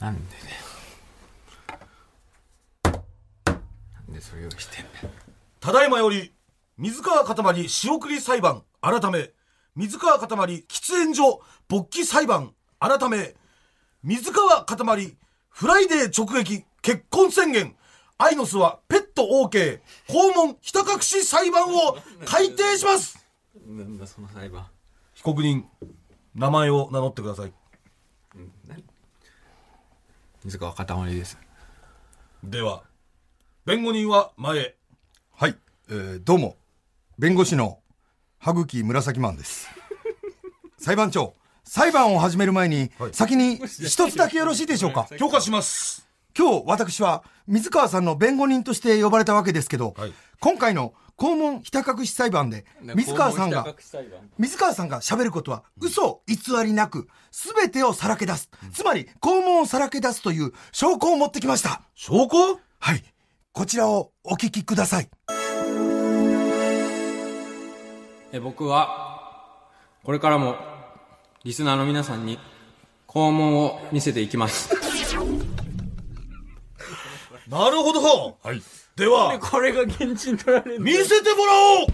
なんでだよ。なんでそれ用意してんだよ。ただいまより水川かたまり仕送り裁判改め。水川かたまり喫煙所勃起裁判改め。水川かたまりフライデー直撃結婚宣言。愛の巣はペット OK 肛門ひた隠し裁判を開廷します。なんだその裁判。被告人名前を名乗ってください水川かたまりです。では弁護人は前へ。はい、えーどうも弁護士の羽吹紫マンです。裁判長裁判を始める前に、はい。先に一つだけよろしいでしょうか？許可します。今日私は水川さんの弁護人として呼ばれたわけですけど、はい。今回の肛門ひた隠し裁判で水川さんが水川さんが喋ることは嘘偽りなく全てをさらけ出す、つまり肛門をさらけ出すという証拠を持ってきました。証拠？はい。こちらをお聞きください。え僕はこれからもリスナーの皆さんに肛門を見せていきます。なるほど、はいではこれが現地に取られる見せてもらおう！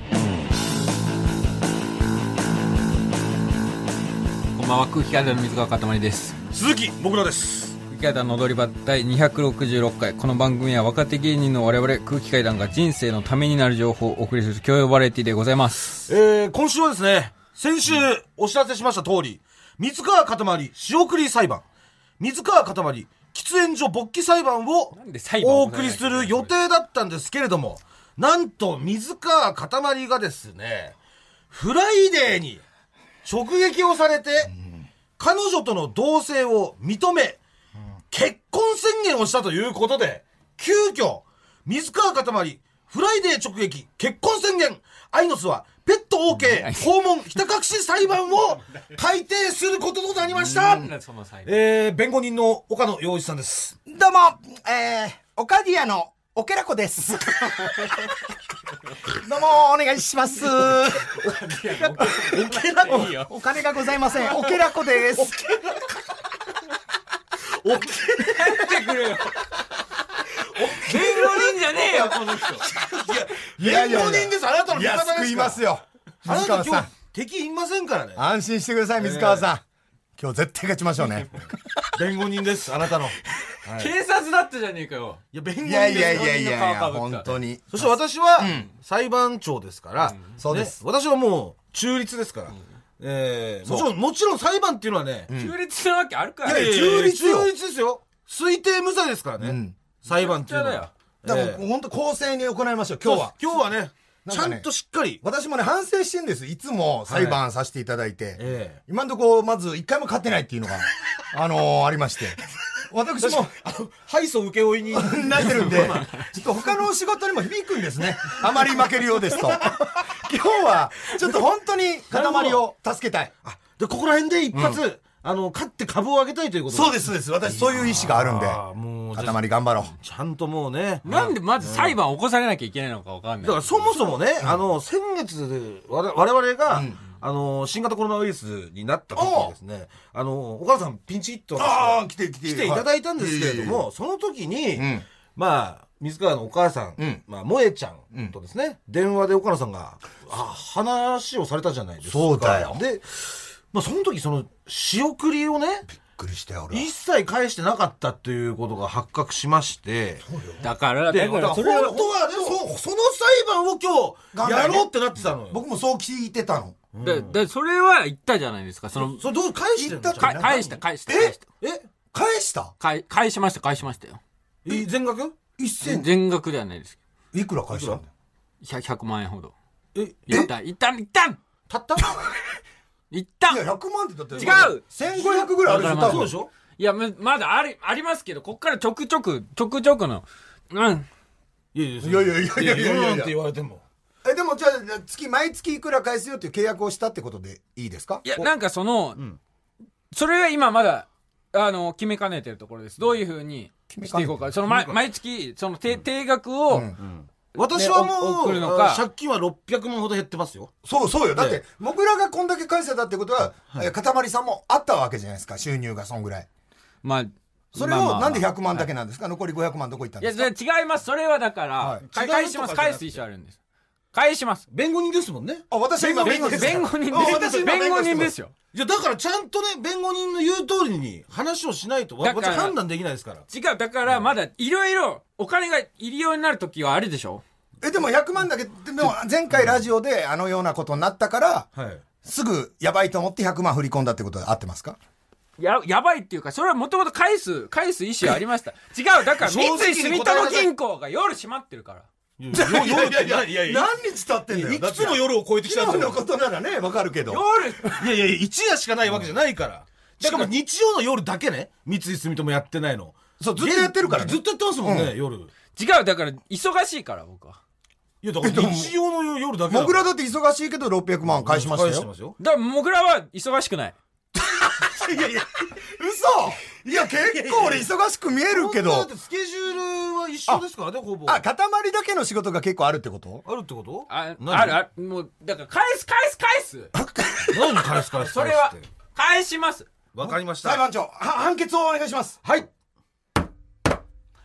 こんばんは空気階段の水川かたまりです。鈴木もぐらです。空気階段の踊り場第266回。この番組は若手芸人の我々空気階段が人生のためになる情報をお送りする教養バラエティでございます。えー、今週はですね、先週お知らせしました通り、水川かたまり仕送り裁判、水川かたまり喫煙所勃起裁判をお送りする予定だったんですけれども、なんと水川かたまりがですね、フライデーに直撃をされて、彼女との同棲を認め、結婚宣言をしたということで、急遽、水川かたまり、フライデー直撃、結婚宣言、愛の巣は、ペット OK、肛門、ひた隠し裁判を改定することとなりましたえー、弁護人の岡野洋一さんです。どうも、えー、オカディアのオケラコです。どうも、お願いします。お金がございません。オケラコです。お 弁護人じゃねえよこの人いや弁護人です。あなたの味方ですから。救いますよ。あ水川さんなた今日。敵いませんからね。安心してください、水川さん。今日絶対勝ちましょうね。弁護人です。あなたの。い警察だったじゃねえかよや、弁護人いです。やいやいやいや本当に。そして私は、裁判長ですから、そうですね私はもう中立ですから、えーもちろん、もちろん裁判っていうのはね、中立なわけあるかいやいや中立よ中立ですよ。推定無罪ですからね、ん裁判っていうのは。だからえー本当公正に行いましょう、今日は。今日はね、ちゃんとしっかり、私もね、反省してんです。いつも裁判させていただいて。え今んとこ、まず一回も勝ってないっていうのが、あのーありまして。私も、あの、敗訴請負に、なってるんで、ちょっと他の仕事にも響くんですね。あまり負けるようですと。今日は、ちょっと本当に塊を助けたい。あ、で、ここら辺で一発、あの、勝って株を上げたいということそうです、そうです。私、そういう意思があるんで、もう、塊頑張ろう。ちゃんともうね、なんでまず裁判を起こされなきゃいけないのかわかんない。だからそもそもね、あの、先月、われ我々が、あの、新型コロナウイルスになった時にですね、あの、お母さんピンチヒットああ、来て来て。来ていただいたんですけれども、その時に、ん。まあ、水川のお母さん、ん。まあ、萌えちゃんとですね、電話で岡野さんが、あ話をされたじゃないですか。そうだよ。で、まあ、その時、その、仕送りをね、くりしたよ、俺は。一切返してなかったっていうことが発覚しまして、だからで、だからだからそれは本当はね、そその裁判を今日、やろうってなってたのよ。僕もそう聞いてたの。ででそれは言ったじゃないですか。そのそれどう返してんの？言ったか返した返した返した。え？返した？返返しました返しましたよ。え全額？一銭、全額ではないです。けいくら返したんだよ。ど 100, 100万円ほど。え、一旦一旦一旦たった？いった。いや、100万ってだって。違う。千五百ぐらいあるでしょ、そうでしょ？いや、まだあり、ありますけど、こっからちょくちょく、ちょくちょくの。うん。いやいやいやいやいやいやいや。って言われても。え、でもじゃあ、月、毎月いくら返すよっていう契約をしたってことでいいですか？いや、なんかその、それが今まだ、あの、決めかねてるところです。どういうふうにしていこうか。その毎、月、その定、定額を、私はもう、借金は600万ほど減ってますよ。そうそうよ。だってえ、僕らがこんだけ返せたってことは、えかたまりさんもあったわけじゃないですか、収入がそんぐらい。まあそれをなんで100万だけなんですか？残り500万どこ行ったんいや、ですか違います。それはだから、はい返します。返す意思あるんです。返します。弁護人ですもんね。あ、私は今弁護士ですから弁護人あ私です。今弁護人ですよ。よ。いや、だからちゃんとね、弁護人の言う通りに話をしないと、わだから私判断できないですから。違う、だからまだいろいろお金が入りようになる時はあるでしょ？え、でも100万だけ、でも前回ラジオであのようなことになったから、はい。すぐやばいと思って100万振り込んだってことで合ってますか？や、やばいっていうか、それはもともと返す、返す意思はありました。違う、だから三井住友銀行が夜閉まってるから。いやいやいやいや何日経ってんだよ。いくつの夜を超えてきたんだよ。のことならね、わかるけど。夜、いやいや、一夜しかないわけじゃないから。しかも日曜の夜だけね、三井住友やってないの。そうずっとやってるからねずっとやってますもんね、夜。違う、だから忙しいから僕は。いや、だから日曜の夜だけだモグラだって忙しいけど600万返しましたよ。返してますよ。だから、モグラは忙しくない。いやいや、嘘いや、結構俺忙しく見えるけどだっ。てスケジュールは一緒ですからね、ほぼ。あ、塊だけの仕事が結構あるってこと？あるってこと？あ、何？ある、ある、もう、だから返す、返す、返す。何返す返す返すって？それは、返します。わかりました。裁判長、は判決をお願いします。はい。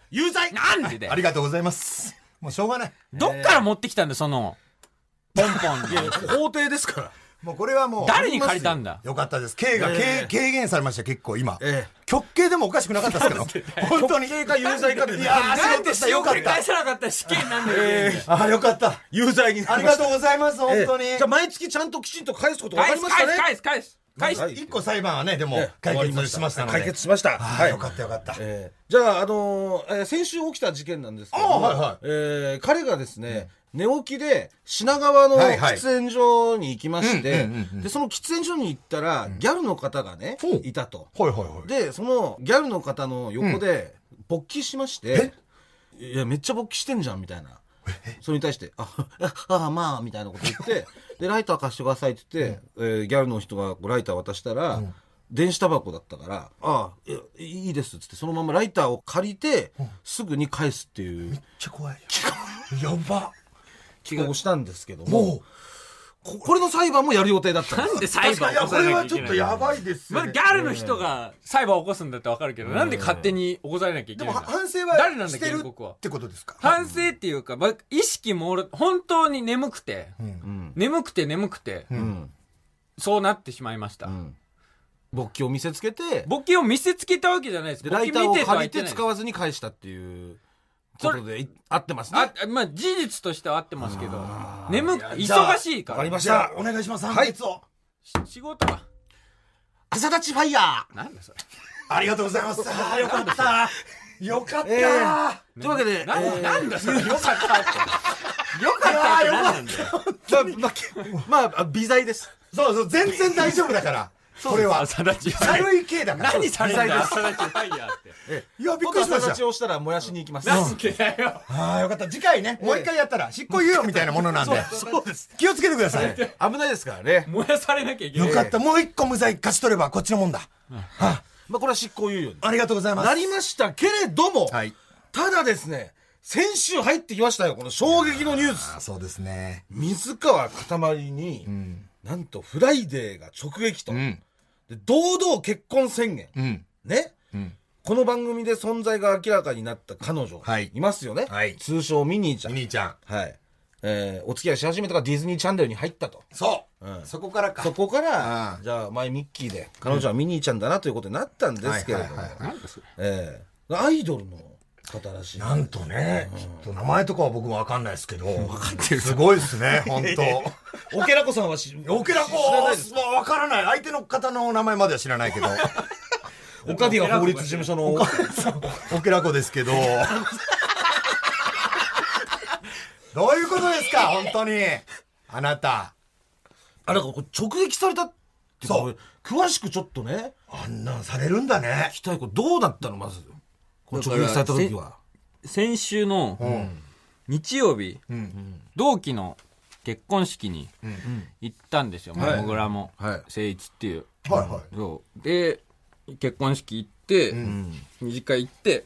有罪なんでだよあ。りがとうございます。もうしょうがない。どっから持ってきたんだよ、その、ポンポンいや、法廷ですから。もうこれはもう。誰に借りたんだ？よかったです。刑が、ええ軽軽減されました、結構今。え極刑でもおかしくなかったですけど。本当に。刑か有罪かでねいやーなん事したよかった返。さなかったら死刑になんだよ。あ、よかった。有罪になありがりました。とうございます、本当に。ええじゃあ毎月ちゃんときちんと返すこと分かりましたね。返す、返す、返す。はい一個裁判はね、でもええ解決しましたので。解決しました。あはい。ーよかったよかった。えーじゃあ、あのーえー先週起きた事件なんですけどはいはいえー彼がですね、寝起きで品川の喫煙所に行きまして、うんうんうんうんで、その喫煙所に行ったら、ギャルの方がね、ほう。いたと。はいはいはい。で、そのギャルの方の横で、勃起しまして、いや、めっちゃ勃起してんじゃん、みたいな。それに対して、あ、あ、あまあ、みたいなこと言って、で、ライター貸してくださいって言って、えーギャルの人がライター渡したら、電子タバコだったから、あいやいいですっつって、そのままライターを借りて、すぐに返すっていう。めっちゃ怖いよ。やば。企画をしたんですけども、もここれの裁判もやる予定だったんです。なんで裁判いや、起こさなきゃこれはいちょっとやばいですよね。まずギャルの人が裁判を起こすんだってわかるけど、なんで勝手に起こされなきゃいけでもないんだ反省は誰なんだしてる原告は。ってことですか？反省っていうか、まあ、意識もろ本当に眠くて、うん。眠くて眠くて、うん。そうなってしまいました。うん。勃起を見せつけて、簿記を見せつけたわけじゃないです。ライターを見てとは借り。て使わずに返したっていうことでい合ってますね。あ、まあ、事実としては合ってますけど、眠く、忙しいから。わかりましじゃあた。お願いしますはい判決をし仕事が。朝立ちファイヤーなんだそれ。ありがとうございますあー よかったよかったえーというわけで、なんえーなんだそれ。よかったって。よかったって何なんだよ。まあ、微罪です。そうそう全然大丈夫だからこれは。軽い系だから。何されたんだ。よ、微罪朝立ちファイヤーって。いやびっくりしました。ちをしたら燃やしに行きます。なんでだよ。ああよかった。次回ねもう一回やったら執行猶予みたいなものなんで。そうです。気をつけてください。危ないですからね。燃やされなきゃいけない。よかった。もう一個無罪勝ち取ればこっちのもんだ。あ。まあ、これは執行猶予にありがとうございます。なりましたけれども、はい。ただですね、先週入ってきましたよ、この衝撃のニュース。あそうですね。水川かたまりに、なんとフライデーが直撃と。うん。で堂々結婚宣言。うん。ね、ん。この番組で存在が明らかになった彼女、はい。いますよね、はい。通称ミニーちゃん、ミニーちゃん。はい。えーお付き合いし始めたからディズニーチャンネルに入ったと。そう、うん。そこからか。そこかあらあじゃあ前ミッキーで彼女はミニーちゃんだなということになったんですけれども、はいはいはいえーアイドルの方らしいなんとね、ちょっと名前とかは僕もわかんないですけど、すごいですね、本当。オケラコさんはしオケラコ知らないですわからない。相手の方の名前までは知らないけど。オカディア法律事務所のオケラコですけど。どういうことですか、本当に。あなた。あなんかこれ直撃されたってそう詳しくちょっとねあんなんされるんだね聞。きたいこれどうだったのまず直撃された時は。先週の日曜日、同期の結婚式に行ったんですよ、はいもぐらも、はい。誠一っていう。はいはい。そう。で、結婚式行って、二次会行って、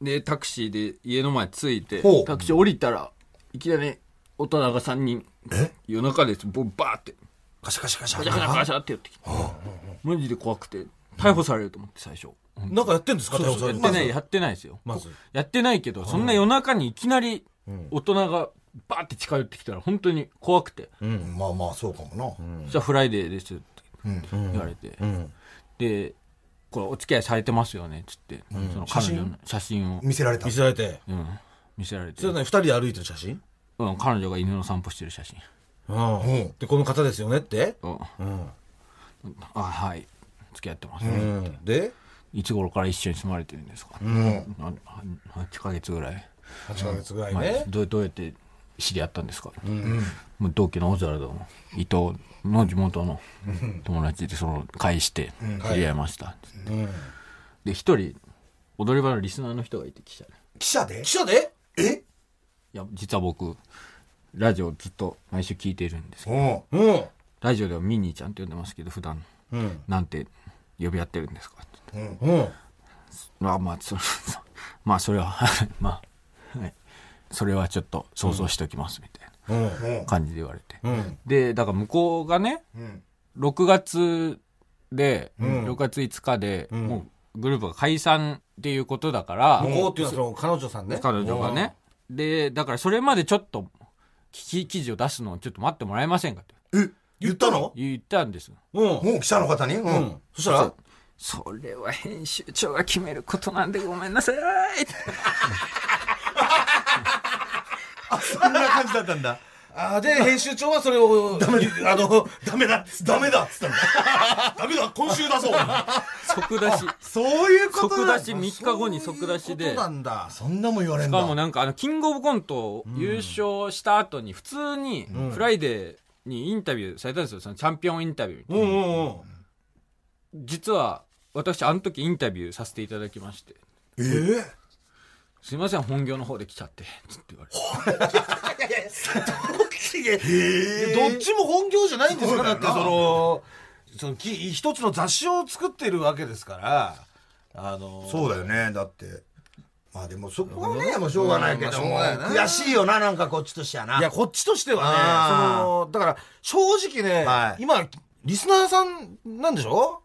で、タクシーで家の前着いてほう、タクシー降りたら、いきなり大人が3人、夜中です、ボバーって、カシャカシャカシャ。ガシャガシャガシャってやってきて、マジで怖くて、逮捕されると思って最初。なんかやってんですか？逮捕されやってない、やってないですよ。まず。やってないけど、そんな夜中にいきなり大人がバーって近寄ってきたら本当に怖くて。うん。まあまあそうかもな、じゃあフライデーですってうん言われて。うん。で、これお付き合いされてますよね？っつって、その彼女の写真？を、見せられた見せられて。うん、見せられてそれ、二人で歩いてる写真？うん、彼女が犬の散歩してる写真。うん。うんで、この方ですよねって？うん、うん。あ、はい。付き合ってます、うん。で、いつ頃から一緒に住まれてるんですか、うん。な8ヶ月ぐらい。8ヶ月ぐらい前ね。どうどうやって知り合ったんですか、もう同期のオズワルドの伊藤の地元の友達でその会して知り合いました、うん。で一人踊り場のリスナーの人がいて記者で記者で？記者で？え？いや実は僕ラジオずっと毎週聞いているんですけど。う。んうん。ラジオではミニーちゃんって呼んでますけど普段。うん。なんて呼び合ってるんですか？ってうん。まあ まあそれまあそれは まあ、はい、それはちょっと想像しておきますみたいな感じで言われて、うん。でだから向こうがねうん。6月で、うん。6月5日で、ん。もうグループが解散っていうことだから、向こうっていうのはその彼女さんね。彼女がね。で、だからそれまでちょっと、記記事を出すのをちょっと待ってもらえませんかってえ？言ったの？言ったんです。うん。もう記者の方に？ううんん。そしたら？それは編集長が決めることなんでごめんなさい そんな感じだったんだああ、で、編集長はそれを、ダメ、あの、ダメだダメだっつったんだダメだ、今週だぞ。即出し。そういうことだ即出し、3日後に即出しで。そういうことなんだ。そんなもん言われんだしかもなんかあの、キングオブコント優勝した後に、普通に、フライデーにインタビューされたんですよ。そのチャンピオンインタビューみたいな。実は、私、あの時インタビューさせていただきまして。えー？すいません、本業の方で来ちゃって。つって言われて。どっちも本業じゃないんですかだってその、そのき一つの雑誌を作ってるわけですから、あの、そうだよねだってまあでもそこはねもうしょうがないけども悔しいよななんかこっちとしてはな。いや、こっちとしてはね、その、だから、正直ね、はい。今、リスナーさんなんでしょ？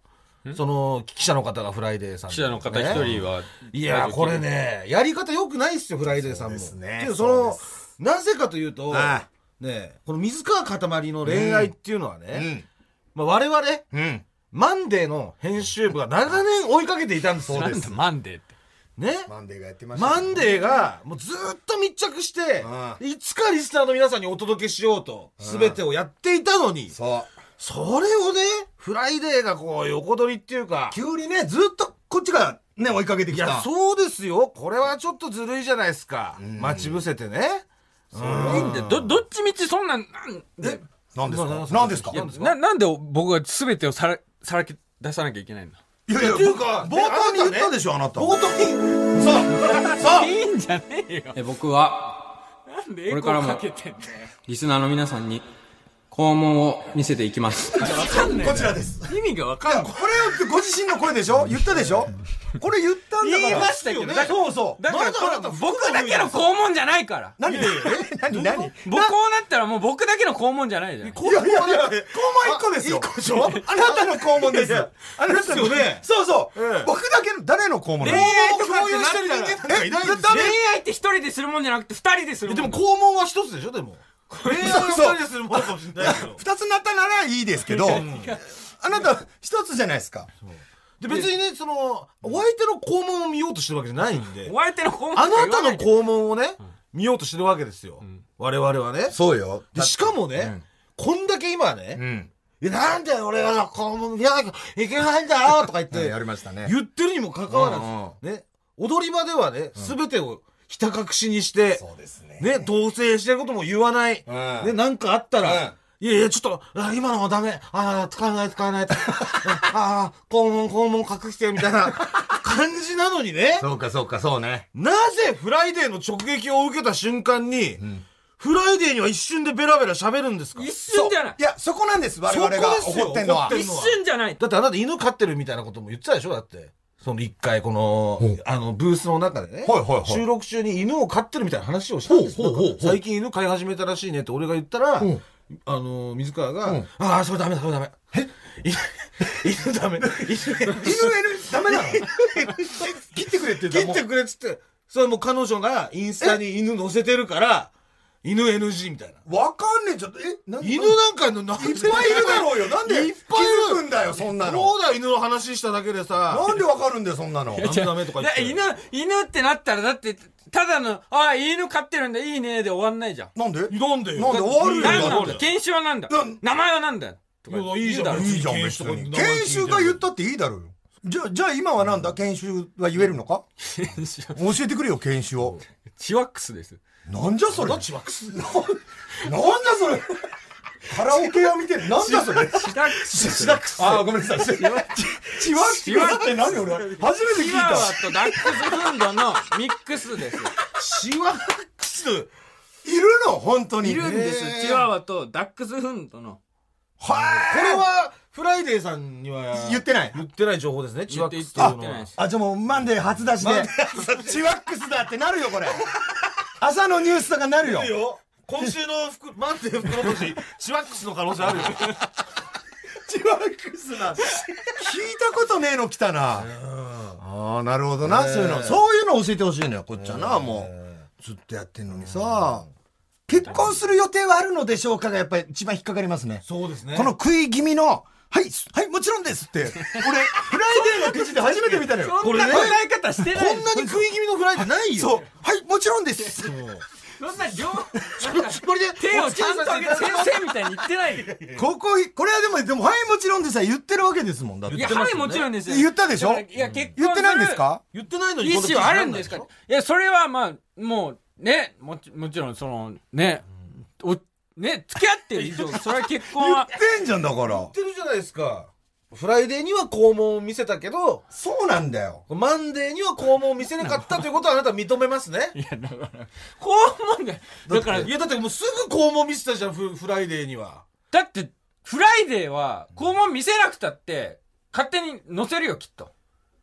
その、記者の方がフライデーさん、記者の方一人は、いや、これ。ね、やり方良くないっすよ、フライデーさんも。そうですね。けど、そのそうで、なぜかというとあ、ね、この水川かたまりの恋愛っていうのはね、うん。まあ、我々、うん。マンデーの編集部が長年追いかけていたんですよ。なんだ、マンデーって。ね。マンデーがやってましたね。マンデーが、もうずーっと密着してう、いつかリスナーの皆さんにお届けしようと、すべてをやっていたのに、そう。それをね、フライデーがこう、横取りっていうか、急にねずっとこっちがね追いかけてきた。いや、そうですよ。これはちょっとずるいじゃないですか。待ち伏せてね。いいんだよ。ど、どっちみちそんなん、なんで、何ですか？な何ですか？いやな、なんで僕が全てをさら、さらけ出さなきゃいけないんだいやいやっていうか冒頭に言ったでしょあなた冒頭に、そう、そう、いいんじゃねえよ。え僕はなんでエコこれからもーかけてんだよ。リスナーの皆さんに肛門を見せていきます。わかんな。い。こちらです。意味がわかんない。これをご自身の声でしょ？言ったでしょ？これ言ったんだから。言いましたけどだからそうそう。だから僕だけの肛門じゃないから。何？何何？僕こうなったらもう僕だけの肛門じゃないじゃん。いやいやいや、肛門一個ですよ。一個でしょ？あなたの肛門ですよ。あなたのですよね。そうそう。ええ。僕だけの、誰の肛門な恋の愛とかって共有してる人間なんかいないんですよ。恋愛って一人でするもんじゃなくて二人でするでもん。も肛門は一つでしょ、でも。恋愛を二人でするものかもしれないけど。二つになったならいいですけど、あなた一つじゃないですか。で、別にね、その、お相手の肛門を見ようとしてるわけじゃないんでお、相手の肛門あなたの肛肛門をね、見ようとしてるわけですよ。我々はね。そうよ。でしかもね、こんだけ今ね、うん。いや、なんで俺が肛門見なきゃいけないんだよとか言って、やりましたね。言ってるにもかかわらうんず、ね、踊り場ではね、すべてをひた隠しにして、そうですね。ね、同棲してることも言わない。うんね、なんかあったら、うんいやいや、ちょっと、あ今のはダメ。ああ、使わない、使わない。ああ、肛門、肛門隠して、みたいな 感じなのにね。そうかそうか、そうね。なぜフライデーの直撃を受けた瞬間に、フライデーには一瞬でベラベラ喋るんですか？一瞬じゃないい。や、そこなんです、我々が怒ってんのは一瞬じゃない。だってあなた犬飼ってるみたいなことも言ってたでしょだって。その一回この、あの、ブースの中でね、はいはいはい。収録中に犬を飼ってるみたいな話をしたんです。よ最近犬飼い始めたらしいねって俺が言ったら、ん。あの、水川が、うん。ああ、それダメだ、それダメ。え？犬ダメ。犬、犬ダメなの？切ってくれって言った切ってくれっつって、それもう彼女がインスタに犬載せてるから、犬 NG みたいな。わかんねえ。ちょっとえなん犬なんかの、なんいっぱいいるだろうよ。なんでいっぱいいる。んだよそんなの。そうだよ、犬の話しただけでさ。なんでわかるんだよそんなの。ダメダメとか言って。で犬、犬ってなったら、だって、ただの、ああ、犬飼ってるんだ、いいね、で終わんないじゃん。なんで？なんでよ。なんで終わるよなんなんだ犬種はなんだ。名前はなんだよ。とかいやいいじゃん。いいじゃん別に。研修が言ったっていいだろうよ。じゃあじゃあ今はなんだ？研修は言えるのか？犬種教えてくれよ研修を。チワックスです。なんじゃそれ？どっちワックスなんじゃそれ？カラオケ屋見てる？なんだそれ？チワックス。シダックスあーごめんなさい。チワッチワックスって何俺？初めて聞いチワワたとダックスフンドのミックスです。シワックス。いるの？本当に。いるんです。チワワとダックスフンドの。はこれは、フライデーさんには、言ってない？言ってない情報ですね、チワックスっていうのは。ってないです。あじゃあもうマンデー初出しで。チワックスだってなるよこれ朝のニュースとかなるよ。よ。今週の福、マンデー袋とじ、チワックスの可能性あるよ。チワックスだ聞いたことねえの来たな。ああなるほどな、そういうのそういうの教えてほしいのよ。こっちはな、もう。ずっとやってんのにさ、結婚する予定はあるのでしょうかがやっぱり一番引っかかりますね。そうですね。この食い気味のはい、はい、もちろんですって。俺、フライデーの記事で初めて見たのよ。こんな答え方してないこんなに食い気味のフライデーないよ。そう。はい、もちろんです。そんな両、これで、手をちゃんと上げて先生みたいに言ってないよ。ここ、これはでも、でも、はい、もちろんでさ、言ってるわけですもん。だっていや、はい、もちろんですよ。言ったでしょ？いや、結婚言ってないんですか？言ってないのに意思はあるんですか？こいや、それはまあ、もう、ね、もちもちろん、その、ね、お、ね、付き合ってる以上、それは結婚言っは、てんじゃんだから言っ。てるじゃないですか。フライデーには肛門を見せたけど、そうなんだよ。マンデーには肛門を見せなかったということはあなたは認めますね。いや、だから、肛門で、だから、いや、だってもうすぐ肛門見せたじゃん、フフライデーには。だって、フライデーは、肛門見せなくたって、勝手に載せるよ、きっと。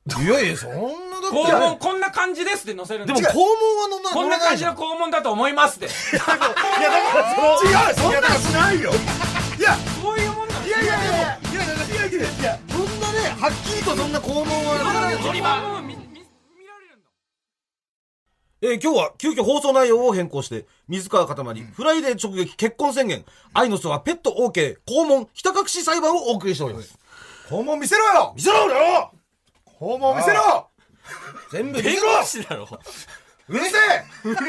いやいや、そんなだ肛門、こんな感じですって載せるんででも肛門は飲まこんな感じのい肛門だと思いますって。や、だからその、違う、そんなんしないよ。いや、そういうもんだ。いやいやいやいや、いやいやいやいや、そんなね、はっきりとそんな肛門はそれはもう見、見、見られるんだ。えー今日は急遽放送内容を変更して、水川かたまり、フライデー直撃結婚宣言、愛の巣はペット OK、肛門、ひた隠し裁判をお送りしております。肛門見せろよ。見せろよ肛門見せろ！全部見弁せろ！護士だろ。うるせえ！うるせえ。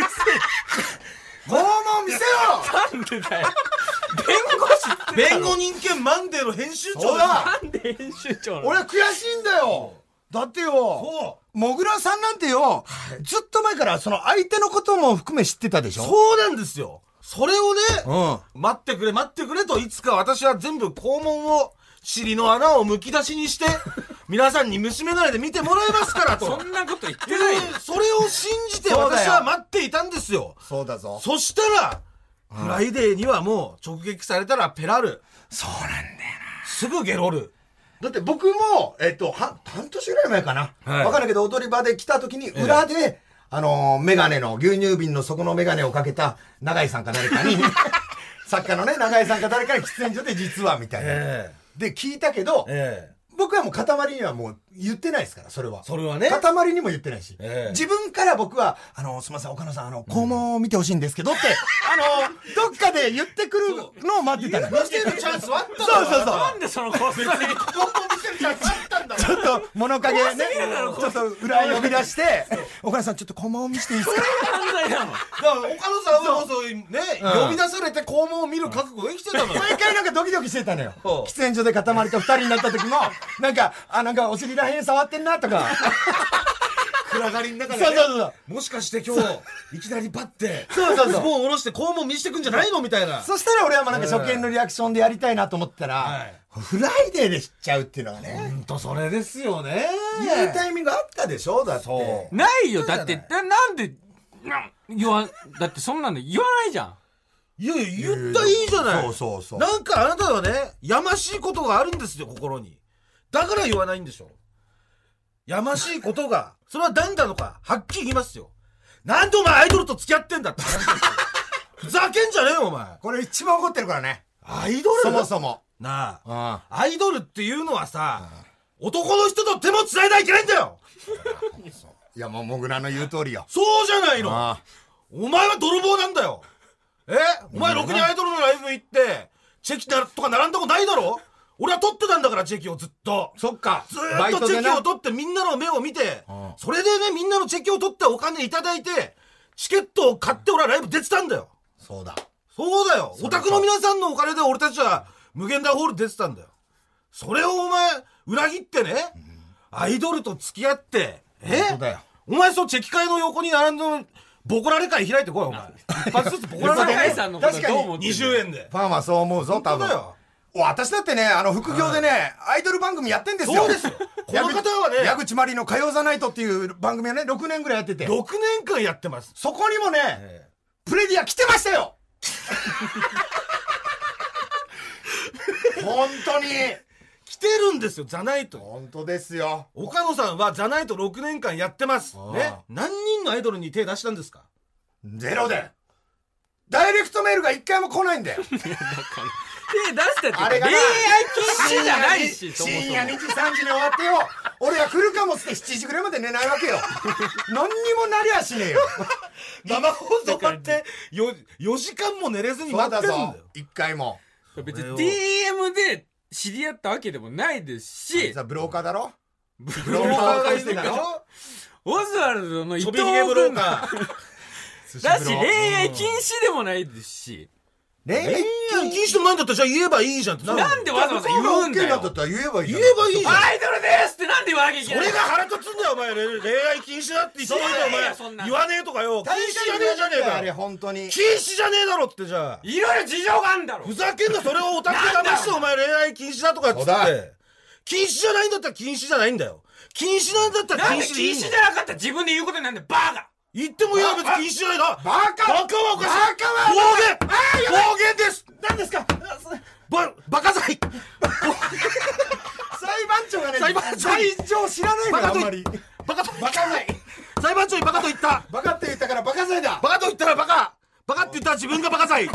肛門見せろ！なんでだよ。弁護士弁護人兼マンデーの編集長だ！なんで編集長なの？俺は悔しいんだよ！だってよそもぐらさんなんてよ、ずっと前からその相手のことも含め知ってたでしう。ょ？そうなんですよ。それをね、うん。待ってくれ待ってくれといつか私は全部肛門を尻の穴をむき出しにして皆さんに虫眼鏡で見てもらいますからと。そんなこと言ってないよ。それを信じて私は待っていたんですよ。そうだぞ。そしたらフライデーにはもう直撃されたらペラルそうなんだよすぐゲロる。だって僕も、えっと、は半年ぐらい前かな。はい。わかんないけど、踊り場で来た時に裏で、あのーメガネの、牛乳瓶の底のメガネをかけた永井さんか誰かに、作家のね、永井さんか誰かに喫煙所で実はみたいな。え。で、聞いたけどえ、え僕はもう塊にはもう言ってないですから、それは。それはね塊にも言ってないし。ええ自分から僕は、あの、すみません、岡野さん、あの、肛門を見てほしいんですけどって、あの、どっかで言ってくるのを待ってたの。見せるチャンスはあったそうそうそう。なんでそのこっそり。肛門見せるチャンスあったんだちょっと物陰ね、ちょっと裏呼び出して、岡田さんちょっと肛門を見せていいですか？犯罪なの。だから岡野さんはそういうね、呼び出されて肛門を見る覚悟ができてたのよ毎回なんかドキドキしてたのよ。喫煙所で塊と二人になった時も、なんか、あ、なんかお尻らへん触ってんなとか。暗がりの中で、ね、そうそうそう。もしかして今日いきなりバッてそうそうそう。ズボンを下ろして肛門見せてくんじゃないのみたいな。そしたら俺はもうなんか初見のリアクションでやりたいなと思ったら、はいフライデーで知っちゃうっていうのがね、ほんとそれですよね。言うタイミングあったでしょだって。そう。ないよ。だって、ななんで、な言わ、だってそんなんで言わないじゃん。いやいや言ったらいいじゃない。そうそうそう。なんかあなたはねやましいことがあるんですよ心に。だから言わないんでしょやましいことがそれは何なのかはっきり言いますよ。なんでお前アイドルと付き合ってんだって話ですよ。ふざけんじゃねえよお前。これ一番怒ってるからね。アイドル？そもそも。なあ、あアイドルっていうのはさ、男の人と手も繋いだらいけないんだよ。いや、もう、もぐらの言う通りよ。そうじゃないの。あお前は泥棒なんだよ。え？お前ろくにアイドルのライブ行って、チェキなとか並んだことないだろ？俺は取ってたんだから、チェキをずっと。そっか。ずーっとチェキを取ってみんなの目を見て、それでね、みんなのチェキを取ってお金いただいて、チケットを買って俺はライブ出てたんだよ。そうだ。そうだよ。オタクの皆さんのお金で俺たちは無限大ホール出てたんだよ。それをお前、裏切ってね、アイドルと付き合って、え？お前そうチェキ会の横に並んで、ボコられ会開いてこい、お前。一発ずつボコられ会高井さんのことどう思ってんの20円で。ファンはそう思うぞ、多分だ。よ。お私だってね、あの、副業でね、アイドル番組やってんですよ。そうですよ。この方はね、矢口まりの火曜ザナイトっていう番組をね、6年ぐらいやってて。6年間やってます。そこにもね、プレディア来てましたよ 本当に来てるんですよ、ザナイトに。本当ですよ。岡野さんはザナイト6年間やってます。ね。何人のアイドルに手出したんですか？ゼロで。ダイレクトメールが一回も来ないんだよ。手出したってあれがな恋愛禁止じゃないし、深夜2時3時に終わってよ。俺が来るかもって7時ぐらいまで寝ないわけよ。何にもなりゃしねえよ。生放送終わってよ4時間も寝れずに待ってるんだよぞ。一回も。別に DM で知り合ったわけでもないですし、さ、ブローカーだろ？ブローカーがいるんだろでしょオズワルドの伊藤君カー。だし、恋愛禁止でもないですし、恋愛禁止でもないんだったらじゃあ言えばいいじゃんってなるなんでわざわざ言うんだよだっ。たら言えばいいじゃん言えばいいじゃん。アイドルですってなんで言わなきゃいけないが腹立つんだよ、お前。恋恋愛禁止だって言っておいて、そうだよお前そん。な言わねえとかよ。禁大止じゃねえじゃねえあれ、か。本当に。禁止じゃねえだろって、じゃあ。いろいろ事情があんだろふざけんな、それをオタクが騙して、お前恋愛禁止だとかっつそうだって。禁止じゃないんだったら禁止じゃないんだよ。禁止なんだったらなんで禁止でいいんだよ禁止じゃなかったら自分で言うことになんだよ、バカ言ってもいいよ、別に禁止じゃないな。バカバカはおかしい。バカは暴言暴言です何ですか？ば、バカ罪裁判長がね、裁判長知らないから、あんまり。バカとバカ罪。裁判長にバカと言ったバカって言ったからバカ罪だバカと言ったらバカバカって言ったら自分がバカ罪い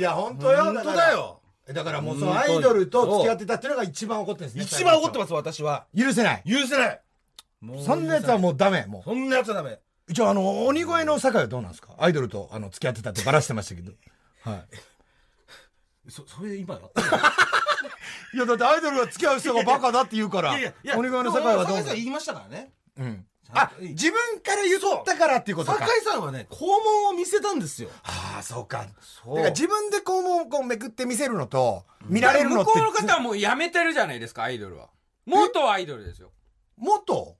や、本当よ。本当だ。よだからもうそのアイドルと付き合ってたっていうのが一番怒ってるんですね。一番怒ってます、私は。許せない。許せないそんなやつはもうダメ。もそんなやつはダメ。う。一応あの、鬼越の酒井はどうなんですか？アイドルとあの付き合ってたってバラしてましたけど。はい。そ、それ今や？いや、だってアイドルが付き合う人がバカだって言うから。いやいや、いや、鬼越の酒井はどうなん言いましたからね。うん。あ自分から言ったからっていうことか。酒井さんはね、肛門を見せたんですよ。ああ、そうか。そうだから自分で肛門をこうめくって見せるのと、見られるのって。向こうの方はもうやめてるじゃないですか、アイドルは。元アイドルですよ。元？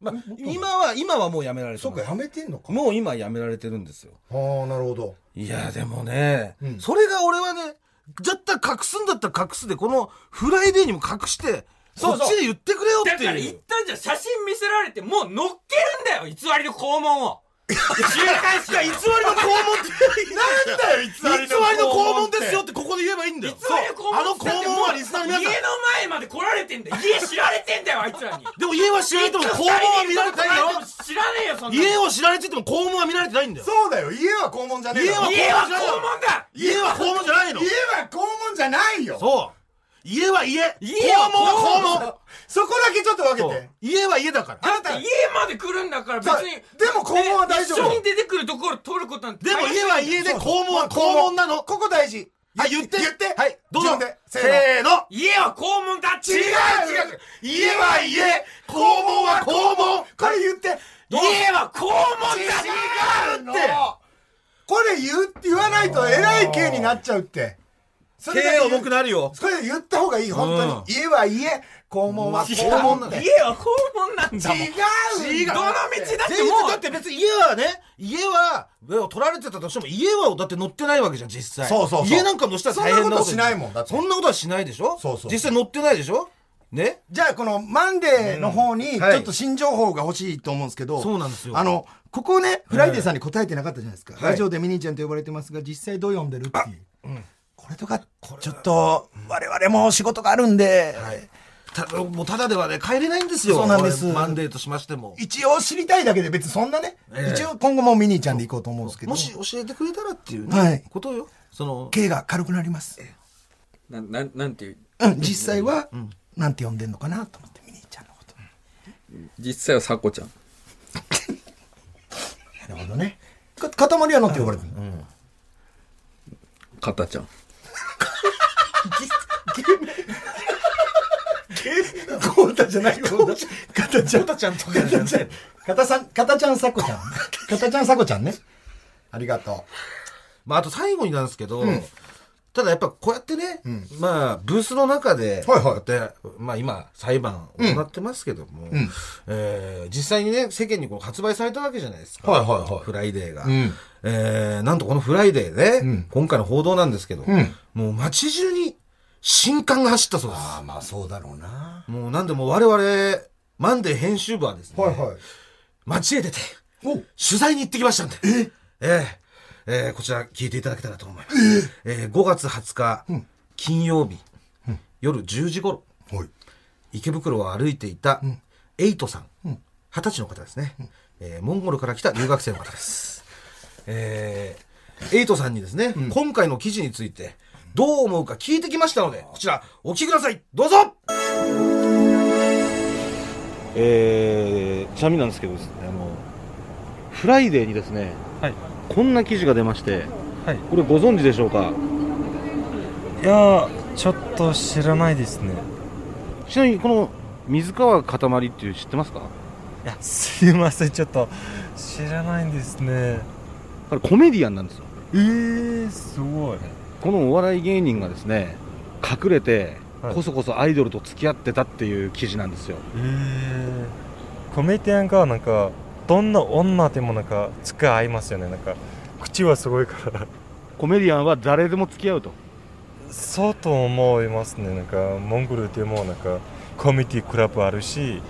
まあ、今は、今はもうやめられてそうか、やめてんのか。もう今やめられてるんですよ。ああ、なるほど。いや、でもね、うんそれが俺はね、だったら隠すんだったら隠すで、このフライデーにも隠して、そっちで言ってくれよってだからいう。言ったんじゃん写真見せられてもう乗っけるんだよ偽りの肛門を週刊誌いや、偽りの肛門ってなんだよ、偽偽りの肛門ですよってここで言えばいいんだ偽よ。りの肛門あの肛門はリスナーの皆さん。家の前まで来られてんだよ家知られてんだよあいつらにでも家は知られても肛門は見られてないんだよ。知らねえよそんなの家を知られてても肛門は見られてないんだよ。そうだよ、家は肛門じゃねえ家は肛門だ家は肛門じゃないの家。は肛門じゃないよ。そう。家は家。家は肛門は肛門。そこだけちょっと分けて。家は家だから。だって家まで来るんだから別さにでも肛門は大丈夫一緒に出てくるところ取ることなんてでも家は家で肛門は肛門なの。ここ大事。はい、言って。言って。はい、どうぞ。せせーの。家は肛門だ違う違う家は家肛門は肛門これ言って。家は肛門だ違うって。これ言う、言わないと偉い刑になっちゃうって。それだけ手言う重くなるよ。それ言った方がいい、本当に。家は家、肛門は肛門。って。家は肛門なんだもん。違う違うどの道だって全もだって別に家はね、家は、取られてたとしても家はだって乗ってないわけじゃん、実際。そうそうそう。家なんか乗せたら大変なそんなことしないもん。だって。そんなことはしないでしょ？そうそう。実際乗ってないでしょ？ね？じゃあ、このマンデーの方に、ちはい。ょっと新情報が欲しいと思うんですけど、そうなんですよ。あの、ここね、フライデーさんに答えてなかったじゃないですか。はい。ラジオでミニーちゃんと呼ばれてますが、実際どう読んでるっていう。これとか、ちょっと、我々も仕事があるんで、たもうただではね帰れないんですよ。そうなんです。マンデーとしましても。一応知りたいだけで別にそんなね、ええ。一応今後もミニーちゃんで行こうと思うんですけど。もし教えてくれたらっていうね、はい。ことよ。その刑が軽くなります。な、な、なんていう、うん、実際は、なんて呼んでんのかなと思って、ミニーちゃんのこと。実際はサコちゃん。なるほどね。か、塊はなんて呼ばれてるの？カタちゃん。コータじゃないコータ。カタちゃん。コタちゃんとかじゃないカタさん、カタちゃんサコちゃん。カタちゃんサコちゃんね。ありがとうまああと最後になんですけど、ただやっぱこうやってね、んまあブースの中で、はいはいこうやって、まあ今裁判を行ってますけども、んえー実際にね、世間にこう発売されたわけじゃないですか。はいはいはいフライデーが。んえーなんとこのフライデーね、ん今回の報道なんですけど、んもう街中に震撼が走ったそうです。ああ、まあそうだろうな。もうなんでもう我々、マンデー編集部はですね、はいはい。街へ出て、お取材に行ってきましたんで。え？ええーこちら聞いていただけたらと思います。えー5月20日、金曜日、夜10時頃、はい。池袋を歩いていた、エイトさん、二十歳の方ですね、えーモンゴルから来た留学生の方です。えーエイトさんにですね、今回の記事について、どう思うか聞いてきましたので、こちら、お聞きください。どうぞ。えーちなみになんですけどですねあのフライデーにですね、はい。こんな記事が出まして、はい。これご存知でしょうか？いやーちょっと知らないですね。ちなみにこの水川かたまりっていう知ってますか？いやすいません。ちょっと知らないんですね。コメディアンなんですよ。えー、すごいこのお笑い芸人がですね隠れてはい。こそこそアイドルと付き合ってたっていう記事なんですよ。えー、コメディアンがなんかどんな女でもなんか付き合いますよね。なんか口はすごいから。コメディアンは誰でも付き合うと。そうと思いますね。なんかモンゴルでもなんかコミュニティクラブあるし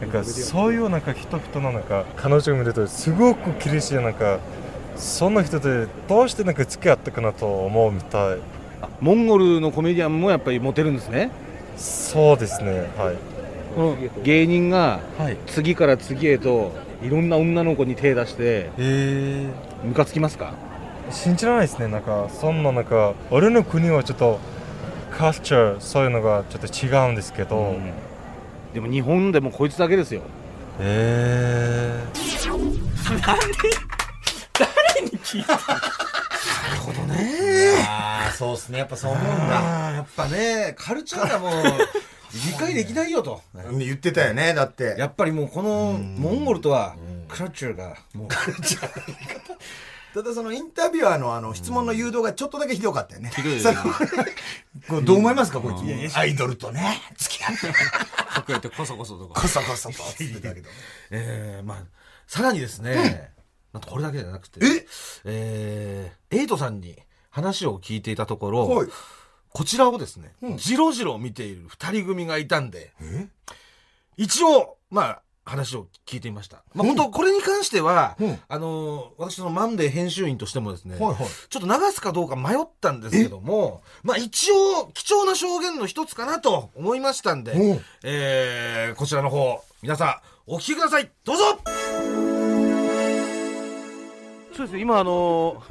なんかそういうなんか人々のなんか彼女を見るとすごく厳しいなんかそんな人でどうしてなんか付き合ったかなと思うみたい。あモンゴルのコメディアンもやっぱりモテるんですね。そうですね。はい。この芸人がはい。次から次へといろんな女の子に手出してえ。ムカつきますか？ー、信じられないですね。なんかそんななんか俺の国はちょっとカルチャーそういうのがちょっと違うんですけど、でも日本でもこいつだけですよ。えああ、そうっすね。やっぱそう思うんだ。やっぱね、カルチャーがもう、理解できないよと。言ってたよね、だって。やっぱりもうこのモンゴルとは、カルチャーが、もう、ただそのインタビュアーのあの質問の誘導がちょっとだけひどかったよね。ひどいそのこれどう思いますか、こいつ。アイドルとね、付き合って。隠れてこそこそとか。こそこそと言ってたけど。えー、まあ、さらにですね、なんとこれだけじゃなくて、え？えー、エイトさんに話を聞いていたところ、はい。こちらをですね、じろじろ見ている二人組がいたんで、一応、まあ、話を聞いてみました。まあ、本当これに関しては、うん。あのー私のマンデー編集員としてもですね、はいはい。ちょっと流すかどうか迷ったんですけども、まあ一応、貴重な証言の一つかなと思いましたんで、うん。えー、こちらの方、皆さん、お聞きください。どうぞそうですね。今あの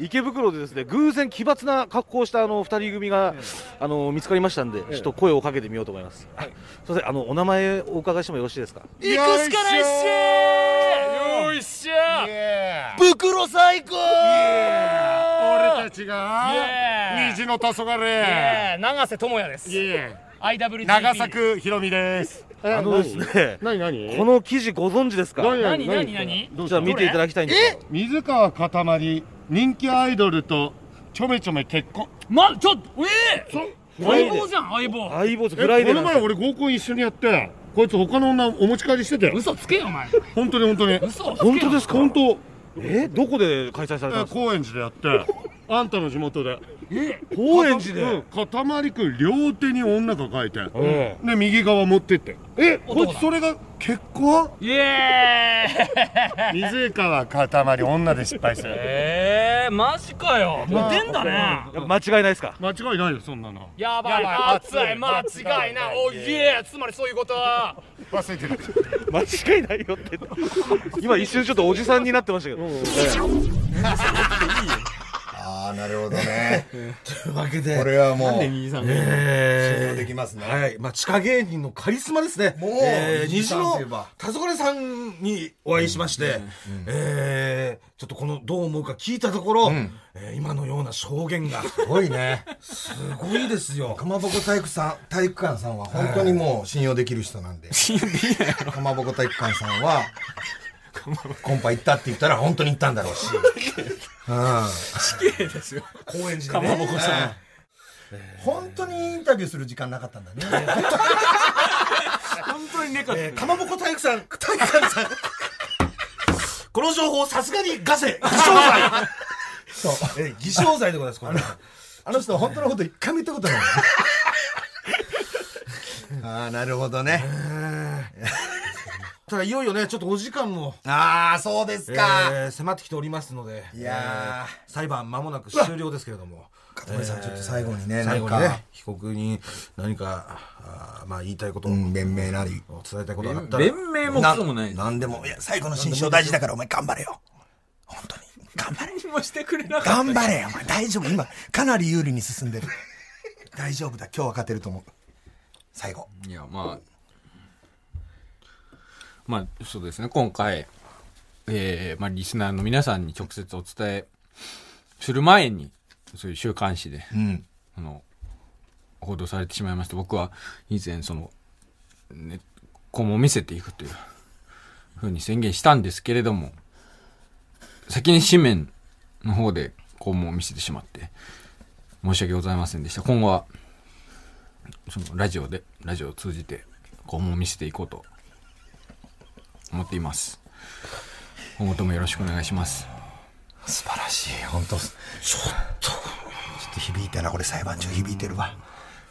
池袋でですね偶然奇抜な格好をしたあの二人組が、あの見つかりましたんで、ちょっと声をかけてみようと思います。あすみません。あのお名前お伺いしてもよろしいですか？行くしかないっしゃよいしゃ袋最高俺たちが虹の黄昏。長瀬智也です IWGP 長作ひろみです。あのですね何何？この記事ご存知ですか？何何？何？じゃあ見ていただきたいんですよ。水川かたまり人気アイドルとちょめちょめ結婚。まちょっとえそえ相棒じゃん相棒。相棒フライデこのーなんですよ。前俺合コン一緒にやってこいつ他の女お持ち帰りしてて嘘つけよお前。本当に本当に。嘘本当ですか？本当えどこで開催されたんですか？高円寺でやって。あんたの地元で。高円寺で、うん。かたまりくん両手に女抱えて、えで右側持ってって。えこいつそれが結婚イエーイ。水川かたまり女で失敗する。えー、マジかよ。モテんだね。間違いないですか？間違いないよそんなの。やばい。熱い。間違いない。おいえ。つまりそういうこと忘れてる。間違いないよって。今一瞬ちょっとおじさんになってましたけど、ああなるほどね。というわけで。これはもう。右さんが。え信用できますねはい。まあ、地下芸人のカリスマですね。もうえー、西野といえば。黄昏さんにお会いしまして、えー、ちょっとこの、どう思うか聞いたところ、えー今のような証言が、すごいね。すごいですよ。かまぼこ体育さん体育館さんは本当にもう信用できる人なんで。信用できない。かまぼこ体育館さんは コンパ行ったって言ったら本当に行ったんだろうし、うん、死刑ですよ。高円寺で、ね。かまぼこさん。本当にインタビューする時間なかったんだね本当にねか。えーかまぼこ体育さん、体育館さん。この情報、さすがにガセ、偽証罪。そうえー偽証罪でございます、これ。あの人本当のこと一回も言ったことないああなるほどねただ、いよいよね、ちょっとお時間も、ああそうですえか、ー迫ってきておりますので、いやえー裁判間もなく終了ですけれども。片森さんちょっと最後にね最後になんか。ね、被告に何か、あーまあ言いたいこと。を、うん弁明なり。伝えたいことがあったら、弁明もクソもない。なんでもいや最後の心象大事だからお前頑張れよ。本当に頑張れ。何もしてくれなかった。頑張れよお前。大丈夫。今かなり有利に進んでる。大丈夫だ。今日は勝てると思う。最後。いや、まあ、まあ、そうですね、今回、えー、まあ、リスナーの皆さんに直接お伝えする前に、そういう週刊誌で、うん。あの、報道されてしまいまして、僕は以前、その、ね、今後見せていくというふうに宣言したんですけれども、先に紙面の方で肛門を見せてしまって、申し訳ございませんでした。今後は、そのラジオで、ラジオを通じて肛門を見せていこうと思っています。今後ともよろしくお願いします。素晴らしい。本当。ちょっとちょっと響いたなこれ裁判長。響いてるわ。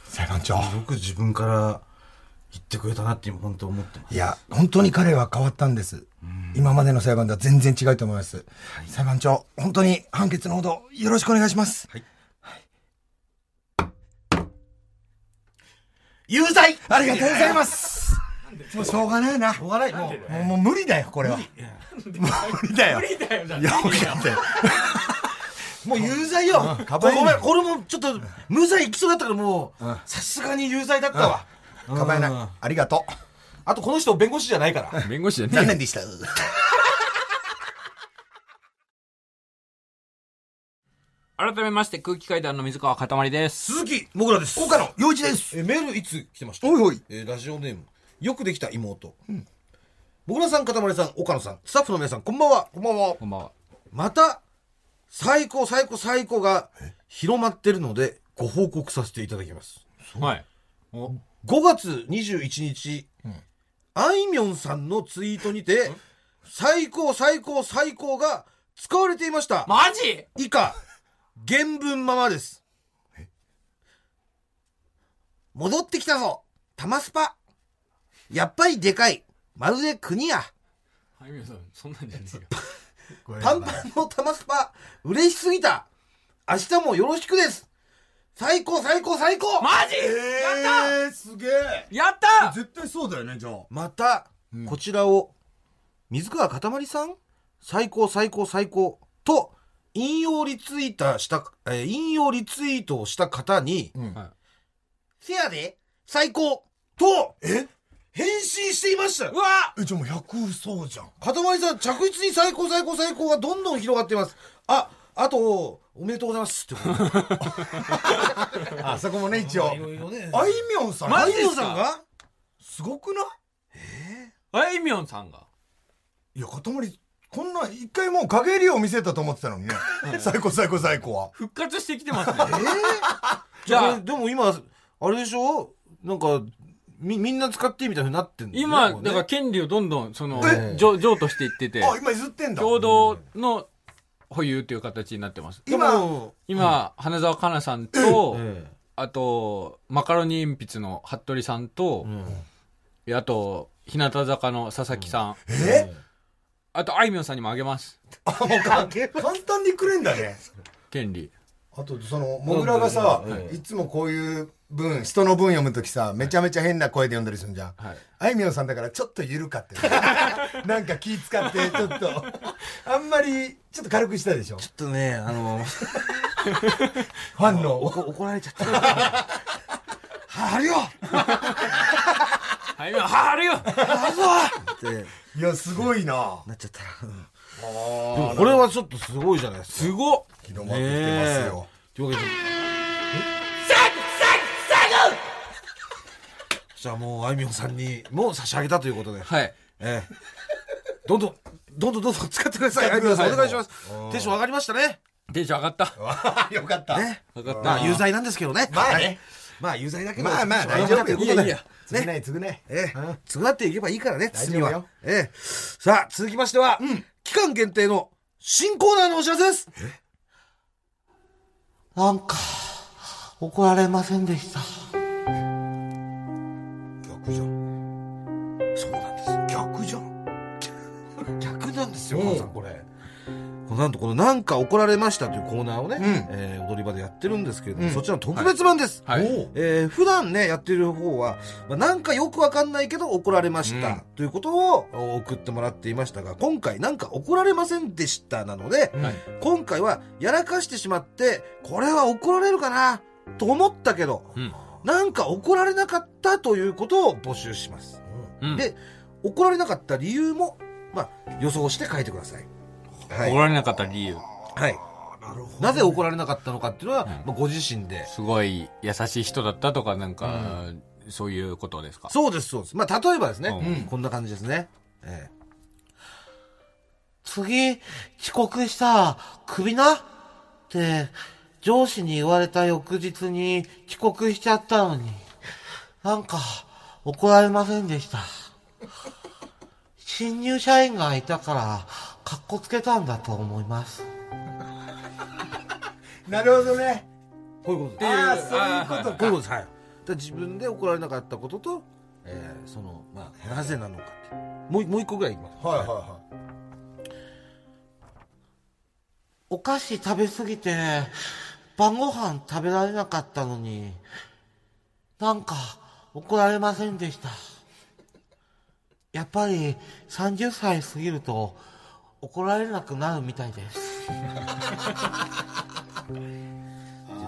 裁判長。よく自分から言ってくれたなって今本当思ってます。いや本当に彼は変わったんです。今までの裁判とは全然違うと思います、裁判長本当に判決のほどよろしくお願いします。有罪！ありがとうございますもうしょうがないな。しょうがない、もう。もうもう無理だよこれは。もう無理だよ。無理だよいや分かったよ。もう有罪よ。かばいごめん、これもちょっと無罪いきそうだったからもう、さすがに有罪だったわ。かばえないありがとう。あとこの人弁護士じゃないから。弁護士じゃねえ残念でした。改めまして空気階段の水川かたまりです。鈴木もぐらです。岡野陽一です。えーメールいつ来てました？おいおい。えーラジオネーム、よくできた妹。もぐらさん、かたまりさん、岡野さん、スタッフの皆さん、こんばんは。こんばんは。こんばんは。また、最高、最高、最高が広まってるので、ご報告させていただきます。はい。5月21日、あいみょんさんのツイートにて、最高、最高、最高が使われていました。マジ？以下、原文ままです。戻ってきたぞタマスパやっぱりでかい。まるで国や。はい、皆さん、そんなんじゃねえよ。パンパンのタマスパ嬉しすぎた。明日もよろしくです。最高最高最高。マジ？えー、すげえ。やった！絶対そうだよねじゃあ。また、こちらを水川かたまりさん？最高最高最高。と引用リツイートした、えー引用リツイートをした方に、はい。せやで最高。とえ？返信していました。うわ。えじゃあもう100嘘じゃん。かたまりさん着実に最高最高最高がどんどん広がっています。ああとおめでとうございますって。あそこもね一応。あいみょんさんあいみょんさんがすごくない？あいみょんさんが。いや塊こんな一回もう陰りを見せたと思ってたのにね。最高最高最高は。復活してきてますね。じゃあ。でも今あれでしょ？なんかみみんな使ってみたいになってんだよね今、だから権利をどんどん、そのえ、譲譲渡していってて、あ今譲ってんだ。共同の保有という形になってます。今、今、花澤香菜さんと、えあと、マカロニ鉛筆の服部さんと、あと、日向坂の佐々木さん。え？あと、あいみょんさんにもあげます。あ、もうか、簡単にくれんだね。権利。あと、その、もぐらがさ、いつもこういう文、人の文読むときさ、めちゃめちゃ変な声で読んだりするんじゃん。はい。あいみょんさんだからちょっと緩かってる なんか気使って、ちょっと、あんまり、ちょっと軽くしたでしょ？ちょっとね、あの、ファンの。おこ怒られちゃった。はるよあいみょん、はるよっていや、すごいななっちゃったら。うんでもこれはちょっとすごいじゃないですか。すごっ広まってきてますよ。というわけで。じゃあもう、あいみょんさんにも差し上げたということで。はい。ええ。どんどん、どんどんどんどん使ってください。あいみょんさんお願いします。テンション上がりましたね。テンション上がった。よかった。ね。上がった。まあ、有罪なんですけどね。まあねはい。まあ、有罪だけど。まあまあ大丈夫ということでいやいやつぐねつぐね。ええ、償っていけばいいからね、次は大丈夫よ。ええ。さあ、続きましては、期間限定の新コーナーのお知らせです。なんか、怒られませんでした。ですよ、母さん、これ。なんと、このなんか怒られましたというコーナーをね、えー踊り場でやってるんですけれども、そちらの特別版です。はい。えー普段ね、やってる方は、まあ、なんかよくわかんないけど怒られました、ということを送ってもらっていましたが、今回なんか怒られませんでしたなので、はい今回はやらかしてしまって、これは怒られるかなと思ったけど、うん。なんか怒られなかったということを募集します。うん。で、怒られなかった理由も、まあ、予想して書いてください。はい。怒られなかった理由。はい。なぜ怒られなかったのかっていうのは、まあ、ご自身で。すごい優しい人だったとか、なんか、そういうことですか？そうです、そうです。まあ、例えばですね、うんこんな感じですね。ええ次、遅刻したら、クビな？って、上司に言われた翌日に遅刻しちゃったのに、なんか、怒られませんでした。新入社員がいたから、かっこつけたんだと思います。なるほどね。こういうことです。ああ、そういうことか。こういうことです。はい。で自分で怒られなかったことと、えーその、まあ、なぜなのかっていう。もう、もう一個ぐらいいきます。はいはいはお菓子食べすぎて、晩ご飯食べられなかったのに、なんか怒られませんでした。やっぱり30歳過ぎると怒られなくなるみたいです。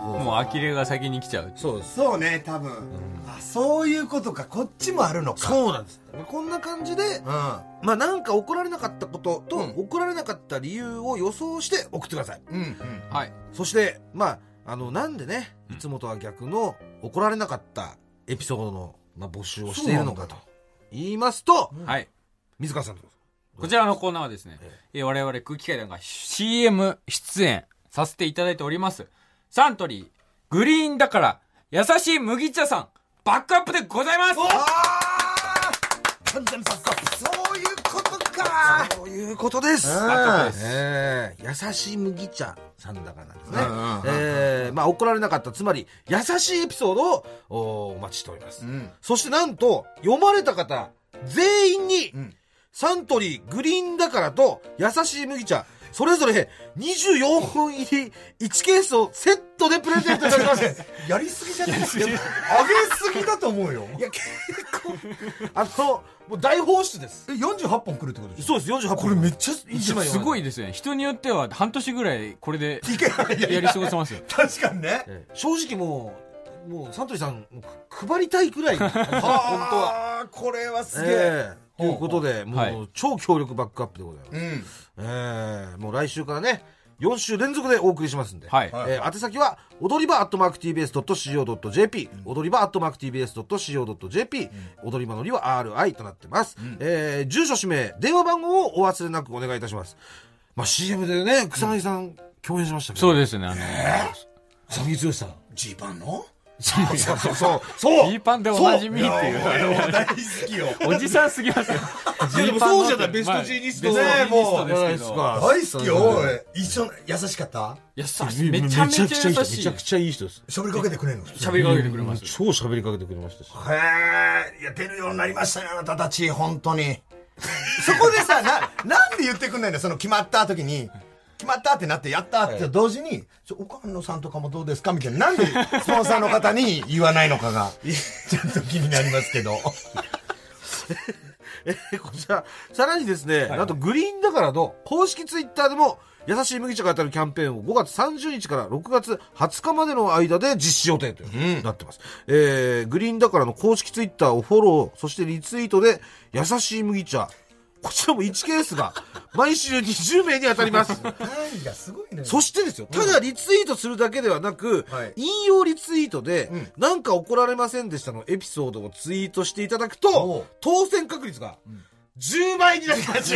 もう呆れが先に来ちゃう。そう。そうね、多分。あ、そういうことか。こっちもあるのか。そうなんです。こんな感じで、うん。まあなんか怒られなかったことと、うん怒られなかった理由を予想して送ってください。うん。うん。はい。そして、まあ、あの、なんでね、いつもとは逆の怒られなかったエピソードの、まあ、募集をしているのかと言いますと、はい。水川さんどうぞこちらのコーナーはですね、えー我々空気階段が CM 出演させていただいております。サントリー、グリーンだから、優しい麦茶さん、バックアップでございます完全バックアップ。そういうことか。そういうことです。えー優しい麦茶さんだからなんですね。えーまあ怒られなかった、つまり優しいエピソードをおお待ちしております。うん。そしてなんと、読まれた方、全員に、んサントリーグリーンだからと、優しい麦茶、それぞれ24本入り1ケースをセットでプレゼントいたします。やりすぎじゃない？あげすぎだと思うよ。いや、結構、あの、もう大放出です。え、48本来るってことでしょ？そうです、48本。これめっちゃいいじゃん。枚すごいですね。人によっては半年ぐらいこれでやり過ごせますよ。確かにね。ええ正直もう、もう、サントリーさん、もうく配りたいくらい、本当は。ああ、これはすげえ。ええということで、もう、はい超強力バックアップでございます。うん。ええもう来週からね、4週連続でお送りしますんで。はい。えー宛先は、踊り場アットマーク TBS.CO.JP、踊り場アットマーク TBS.CO.JP、踊り場のりは RI となってます。えー住所、氏名、電話番号をお忘れなくお願いいたします。まあ、CM でね、草薙さん、共演しましたけど。そうですね。あの、草薙剛さん。ジーパンの？そうそうそう。そうジーパンでおなじみっていう。俺大好きよおじさんすぎますよ。いやでもそうじゃないベストジーニストまあベストジーニストじゃないでけどですすか大好きよ一緒優しかった優しいめちゃめちゃ優しいめちゃくちゃいい人です喋りかけてくれるの喋りかけてくれます。超喋りかけてくれましたし。へえいや出るようになりましたねあなたたち本当に。そこでさななんで言ってくんないんだよその決まった時に決まったってなってやったって。同時に「ちょ岡野さんとかもどうですか?」みたいな。なんでスポンサーの方に言わないのかがちょっと気になりますけど。えこちらさらにですね、なんとグリーンだからの公式ツイッターでも優しい麦茶が当たるキャンペーンを5月30日から6月20日までの間で実施予定となってます。えー、グリーンだからの公式ツイッターをフォロー、そしてリツイートで優しい麦茶、こちらも1ケースが毎週20名に当たります。単位がすごいね。そしてですよ、ただリツイートするだけではなく、はい。引用リツイートで、なんか怒られませんでしたのエピソードをツイートしていただくおとう、当選確率が10倍になります。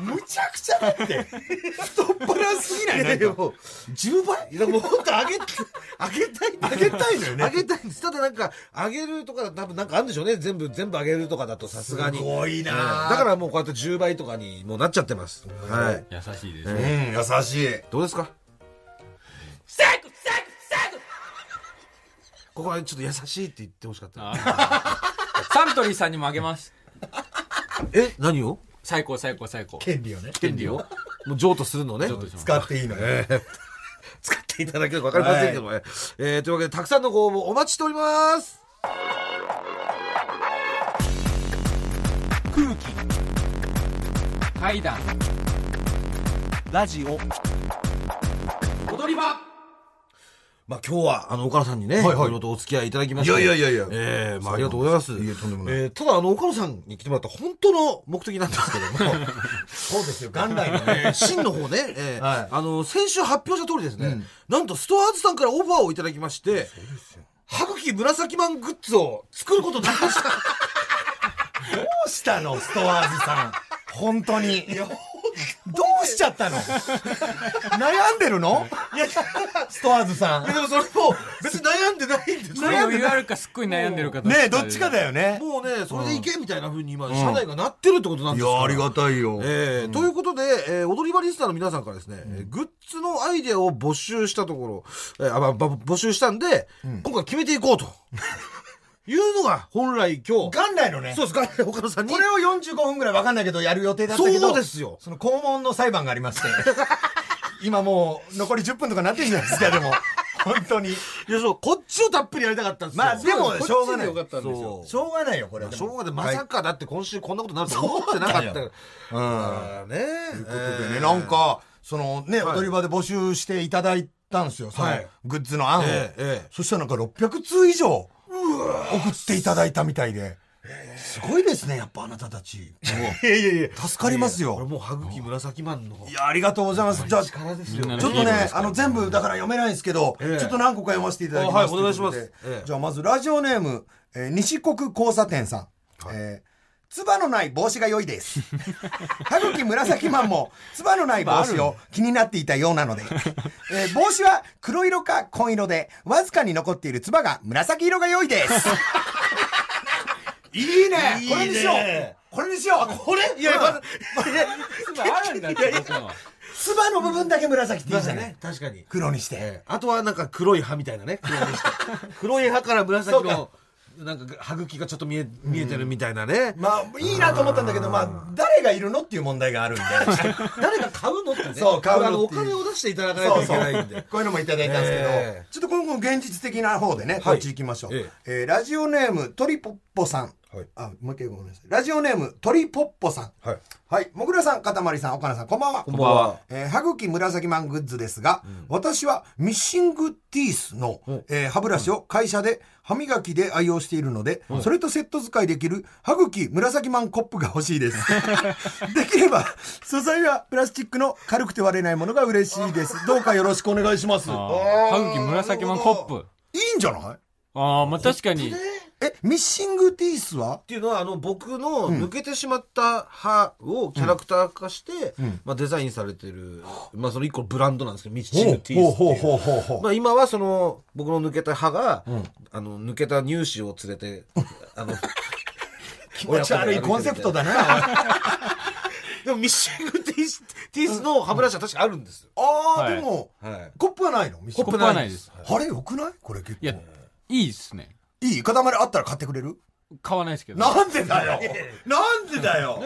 むちゃくちゃだって太っ腹すぎない？なんかもう10倍？いやもう本当上げ、上げたい。上げたいのよね上げたいんです。ただなんか、上げるとか、多分なんかあるんでしょうね。全部、全部上げるとかだとさすがに。すごいなうんだからもうこうやって10倍とかにもうなっちゃってます。はい。優しいですうんね優しいどうですか？ここはちょっと優しいって言ってほしかった。サントリーさんにもあげますえ何を？最高最高最高。権利をね。権利を？もう譲渡するのね。譲渡します。使っていいのよ。使っていただければわかりませんけどもね。えーというわけで、たくさんのご応募お待ちしております。空気階段ラジオ。踊り場まあ今日は、あの、岡野さんにね、いはいはい。ろいろとお付き合いいただきまして。いやいやいやいや。ええまあありがとうございます。いえとんでもない。えーただ、あの、岡野さんに来てもらった本当の目的なんですけども、そうですよ。元来のえーね真の方ね、えーはい。あの、先週発表した通りですね、なんとストアーズさんからオファーをいただきまして、歯茎紫マングッズを作ることになりました。どうしたのストアーズさん。本当に どうしちゃったの？悩んでるの？ストアーズさん。でもそれも別に悩んでないんですよ。余裕あるかすっごい悩んでるかねえどっちかだよね。もうね、それでいけみたいな風に今、社内がなってるってことなんいですから。やありがたいよ。えーということで、えー踊り場リスナーの皆さんからですね、えーグッズのアイデアを募集したところ、えーあまあば募集したんで、今回決めていこうと。いうのが本来今日。元来のねそうです、元来岡野さんに。これを45分ぐらい分かんないけどやる予定だったけどそうですよ。その肛門の裁判がありまして 今もう残り10分とかなってるじゃないですかでも本当にいや、そう、こっちをたっぷりやりたかったんですよ。まあでもしょうがないよかったんですよ。しょうがないよこれはしょうがない。まさかだって今週こんなことになると思ってなかった。うんね。ということでね、なんか、そのね、踊り場で募集していただいたんですよ、そのはいグッズの案を。そしたらなんか600通以上送っていただいたみたいで。すごいですね、やっぱあなたたち。いやいやいや。助かりますよ。これもう歯茎紫マンの。いや、ありがとうございます。じゃあ、ちょっとね、あの、全部だから読めないんですけど、ええちょっと何個か読ませていただきます。あはいお願いしますじゃあ、まず、ラジオネーム、えー西国交差点さん。えーつばのない帽子が良いです。歯茎紫マンも、つばのない帽子を気になっていたようなので、えー帽子は黒色か紺色で、わずかに残っているつばが紫色が良いです。いいね。これにしよう。これにしよう。これ？いや、まだ、あるんつばの部分だけ紫っていいじゃない？ね、確かに。黒にして。ええ。あとはなんか黒い歯みたいなね。黒 い歯から紫の、なんか歯茎がちょっと見え、見えてるみたいなね。まあ、いいなと思ったんだけど、まあ、誰がいるのっていう問題があるんで。誰が買うのってね。そう買うのお金を出していただかないといけないんで。こういうのもいただいたんですけど、ええちょっと今後現実的な方でね、こっち行きましょう。ええーラジオネーム、トリポッポさん。はいあ、もう一回ごめんなさい。ラジオネーム、トリポッポさん。はい。はい。もぐらさん、かたまりさん、岡野さん、こんばんは。こんばんは。えー歯茎紫マングッズですが、私はミッシングティースの、えー歯ブラシを会社で歯磨きで愛用しているので、それとセット使いできる歯茎紫マンコップが欲しいです。できれば、素材はプラスチックの軽くて割れないものが嬉しいです。どうかよろしくお願いします。歯茎紫マンコップいいんじゃない？ああまあ確かにえ、ミッシングティースは？っていうのはあの僕の抜けてしまった歯をキャラクター化して、うん。まあ、デザインされてる、まあ、その一個のブランドなんですけどミッシングティースってほういうほうほうほうほう。まあ、今はその僕の抜けた歯が、ん。あの抜けた乳歯を連れてあの 気持ち悪いコンセプトだな。でもミッシングティースティースの歯ブラシは確かあるんですよ、ああ、はい。でも、はい、コップはないの？ミッシングコップはないです。あれ？よくない？これ結構。いや、いいですね。いい塊あったら買ってくれる？買わないですけど。なんでだよなんでだよ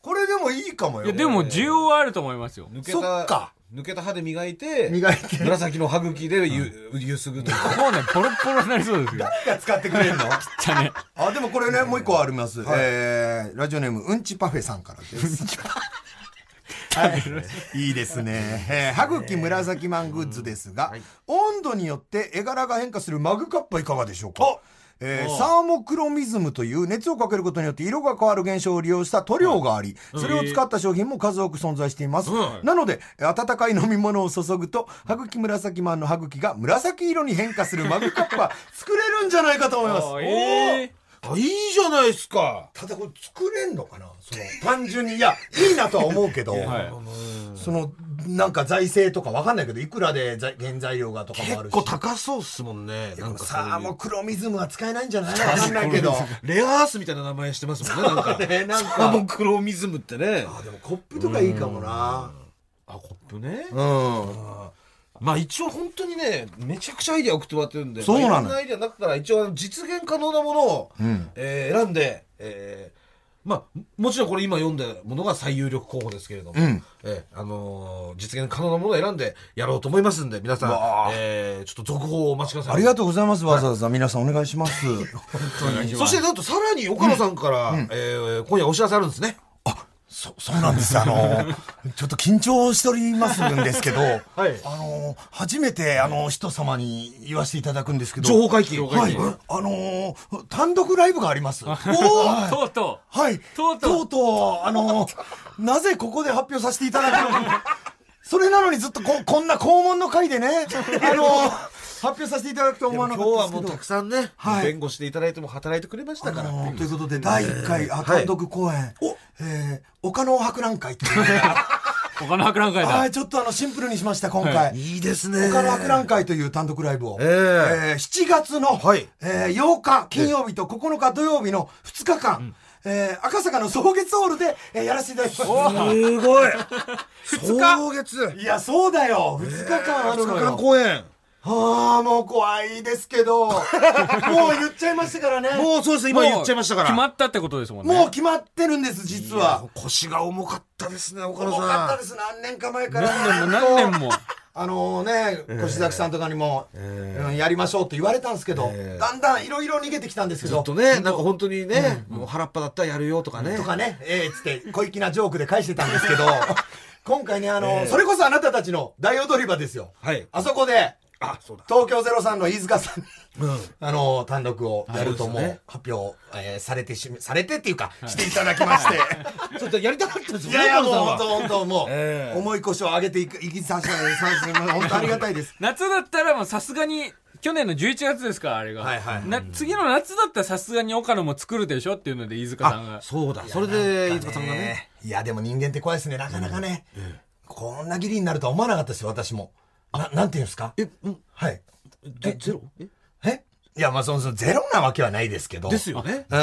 これでもいいかもよ。いや、でも需要はあると思いますよ。抜けそったか抜けた歯で磨いて磨いて。紫の歯茎でゆ,、ゆすぐというもうね、ポロポロになりそうですよ。誰が使ってくれるの？じゃあね。あ、でもこれね、もう一個あります。えー、ラジオネーム、うんちパフェさんからです。はい、い。いですね。えー、歯茎紫マングッズですが、温度によって絵柄が変化するマグカップはいかがでしょうか？えーサーモクロミズムという熱をかけることによって色が変わる現象を利用した塗料があり、それを使った商品も数多く存在しています。なので、温かい飲み物を注ぐと、歯茎紫マンの歯茎が紫色に変化するマグカップは作れるんじゃないかと思います。ええあいいじゃないですか。ただこれ作れんのかな？その単純に。いやいいなとは思うけど、はい。そのなんか財政とかわかんないけどいくらで材原材料がとかもあるし。結構高そうっすもんね。なんかそういう。クロミズムは使えないんじゃない？わかんないけど。レアアースみたいな名前してますもんねなんか。ねなんか。サーモクロミズムってね。あでもコップとかいいかもな。あコップね。うんまあ一応本当にねめちゃくちゃアイデア送ってもらってるんでそうなのまあいろんなアイデアの中から一応実現可能なものを、うん。えー選んで、えーまあもちろんこれ今読んだものが最有力候補ですけれども、うん。えーあのー実現可能なものを選んでやろうと思いますんで皆さんえーちょっと続報をお待ちください。ありがとうございますわざわざ。皆さんお願いします。そしてなんとさらに岡野さんから、えー今夜お知らせあるんですねそ そうなんです。あのちょっと緊張しておりますんですけど、はい。あの初めてあの人様に言わせていただくんですけど情報解禁。はい、あのー単独ライブがあります。おとうとはい。とうとう。とうとう、あのーなぜここで発表させていただくのか。それなのにずっとここんな肛門の回でね、あの表させていただくと思わなかったですけど。今日はもうたくさんね、はい。弁護していただいても働いてくれましたから、あのーということで、第1回、あ単独公演、えー、岡野博覧会という。他の博覧会だ。はい、。ちょっとあの、シンプルにしました、今回。い。いですね。岡野博覧会という単独ライブを、ええ。えー7月の、はい。えー8日金曜日と9日土曜日の2日間、えー赤坂の草月ホールで、えーやらせていただきます。すごい。二日。月。いや、そうだよ。2日間あるの2日間よ。公演はあ、もう怖いですけど、もう言っちゃいましたからね。もうそうです。今言っちゃいましたから。決まったってことですもんね。もう決まってるんです、実は。腰が重かったですね岡野重さん。かったです、何年か前から。何年も何年も。あのね、越崎さんとかにも、うんやりましょうって言われたんですけど、ええ。だんだんいろいろ逃げてきたんですけど、ずっとねなんか本当にね、もう腹っぱだったらやるよとかね。とかね、ええつって小粋なジョークで返してたんですけど、今回ね、あの、それこそあなたたちの大踊り場ですよ。はい。あそこで、あそうだ東京03の飯塚さんに、うんあの、単独をやるともそう発表、えーされてし、されてっていうか、していただきまして。ちょっとやりたかったですよいやいや、もう本当本当もう、ええ重い腰を上げていく、いきさせて、本当ありがたいです。夏だったらもうさすがに、去年の11月ですか、あれが。はいはいな次の夏だったらさすがに岡野も作るでしょっていうので、飯塚さんが。そうだそれで飯塚さんがねいや、でも人間って怖いですね、なかなかね。こんな義理になるとは思わなかったですよ、私も。ななんていうんですか？えうん。はい。えゼロ？え？え？いや、まあ、その、そのゼロなわけはないですけど。ですよね。う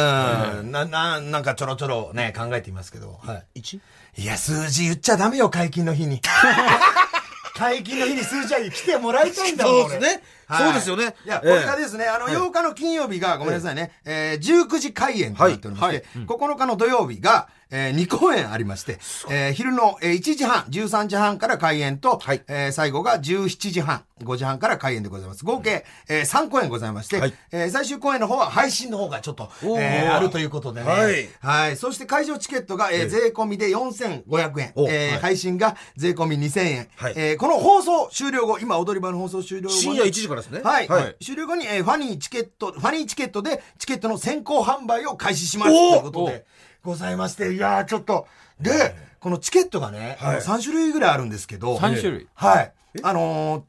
ん。な、な、なんかちょろちょろね、考えてみますけど。はい。一？いや、数字言っちゃダメよ、解禁の日に。解禁の日に数字は来てもらいたいんだもん。そうですね。俺。そうですよね。いや、こえ。えれがですね、あの、8日の金曜日が、ごめんなさいね、えー19時開演となっておりまして、9日の土曜日が、えー2公演ありまして、えー昼の、えー1時半、13時半から開演と、はいえー最後が17時半、5時半から開演でございます。合計、えー3公演ございまして、はいえー最終公演の方は配信の方がちょっと、えーあるということでね。はいはい。そして会場チケットが、えー税込みで4500円。おえーはい配信が税込み2000円。はいえーこの放送終了後、今踊り場の放送終了後に。深夜1時からですねはい。はい終了後に、えーファニーチケット、ファニーチケットでチケットの先行販売を開始します。とおいうことで、ございまして、いやーちょっと、で、このチケットがね、あの3種類ぐらいあるんですけど、3種類。はい。あのー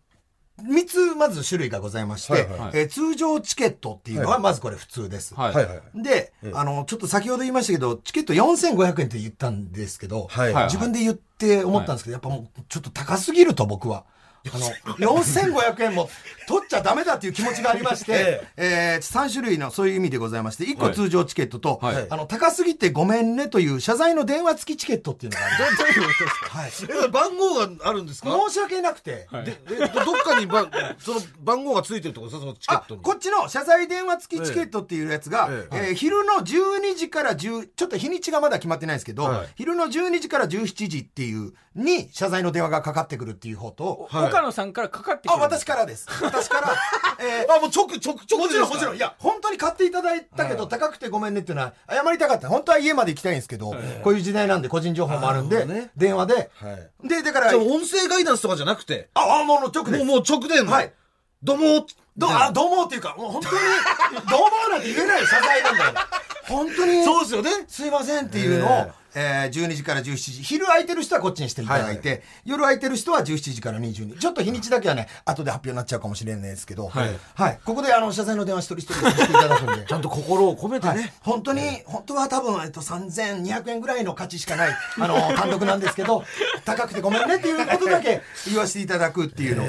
3つまず種類がございまして、はいはいえー通常チケットっていうのはまずこれ普通です。はいはいはい。で、あの、ちょっと先ほど言いましたけど、チケット4500円って言ったんですけど、はいはい自分で言って思ったんですけど、やっぱもうちょっと高すぎると僕は。あの、4500円も取っちゃダメだっていう気持ちがありまして、えー、3種類のそういう意味でございまして、1個通常チケットと、はい。あの、高すぎてごめんねという謝罪の電話付きチケットっていうのがある。どういうことですか？はい。え、番号があるんですか？申し訳なくて、で、えどどっかにばその番号がついてるってことですか？そのチケッあトに。こっちの謝罪電話付きチケットっていうやつが、ええ。ー昼の12時から10ちょっと日にちがまだ決まってないんですけど、はい。昼の12時から17時っていうに謝罪の電話がかかってくるっていう方と、はい。岡野さんからかかってくある。私からです。私から、えーあ、もう直、直、直もちろんもちろん。いや本当に買っていただいたけど、高くてごめんねっていうのは謝りたかった。本当は家まで行きたいんですけど、こういう時代なんで個人情報もあるんでなるほどね。電話で、はい。でだからじゃあ音声ガイダンスとかじゃなくて、ああもう直でもう、もう直での？はい。どうも。どうあどうもっていうかもう本当にどうもなんて言えない謝罪なんだから。本当に。そうですよね。すいませんっていうのを、えー12時から17時。昼空いてる人はこっちにしていただいて、夜空いてる人は17時から22ちょっと日にちだけはね後で発表になっちゃうかもしれないですけど、はい。ここであの謝罪の電話一人一人させていただくんで。ちゃんと心を込めてはい。ね。本当に、本当は多分、えっと、3200円ぐらいの価値しかない、あの、単独なんですけど、高くてごめんねっていうことだけ言わせていただくっていうの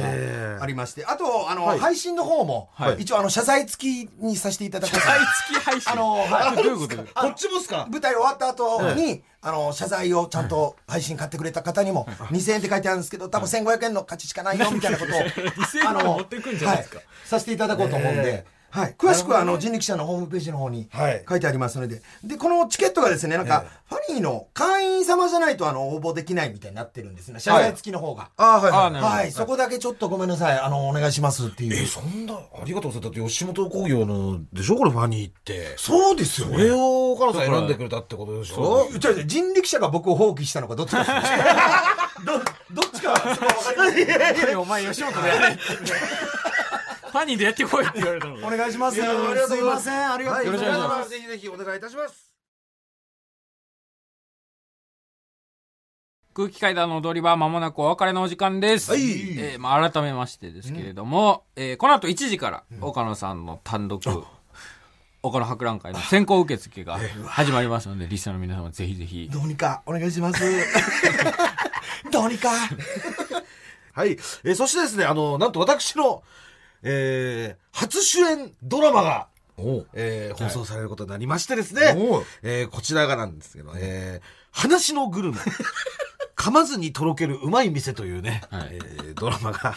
がありまして、あと、あの、はい。配信の方も、はい。一応、あの、謝罪付きにさせていただく。謝罪付き配信。あの、はい。どういうこと？こっちもっすか？舞台終わった後に、あの、謝罪をちゃんと配信買ってくれた方にも、2000円って書いてあるんですけど、多分1500円の価値しかないよ、みたいなことを、2000円持ってくんじゃないですか。はい。させていただこうと思うんで、はい。詳しくは、あの、人力車のホームページの方にはい書いてありますので、で、このチケットがですね、なんか、ファニーの会員様じゃないと、あの、応募できないみたいになってるんですね。謝罪付きの方が。あはいはい。あなるほどはい。そこだけちょっとごめんなさい。あの、お願いしますっていう。え、そんな、ありがとうございます。だって吉本興業の、でしょ？これファニーって。そうですよそれを岡野さん選んでくれたってことでしょ？違う人力車が僕を放棄したのかどっちか どどっちかは分かりませんお前吉本でやれファニーでやってこい。って言われたのお願いします。いやありがとうすいございませんありがとうよろしくお願いします。ぜひぜひお願いいたします。空気階段の踊り場まもなくお別れのお時間です。はい。えーまあ、改めましてですけれども、えーこの後1時から岡野さんの単独、岡野博覧会の先行受付が始まりますので、リスナーの皆様ぜひぜひ。どうにかお願いします。どうにか。はい。えーそしてですね、あの、なんと私の、えー初主演ドラマが、えー放送されることになりましてですね、えーこちらがなんですけど、えー話のグルメ。噛まずにとろけるうまい店というね、はい。えードラマが、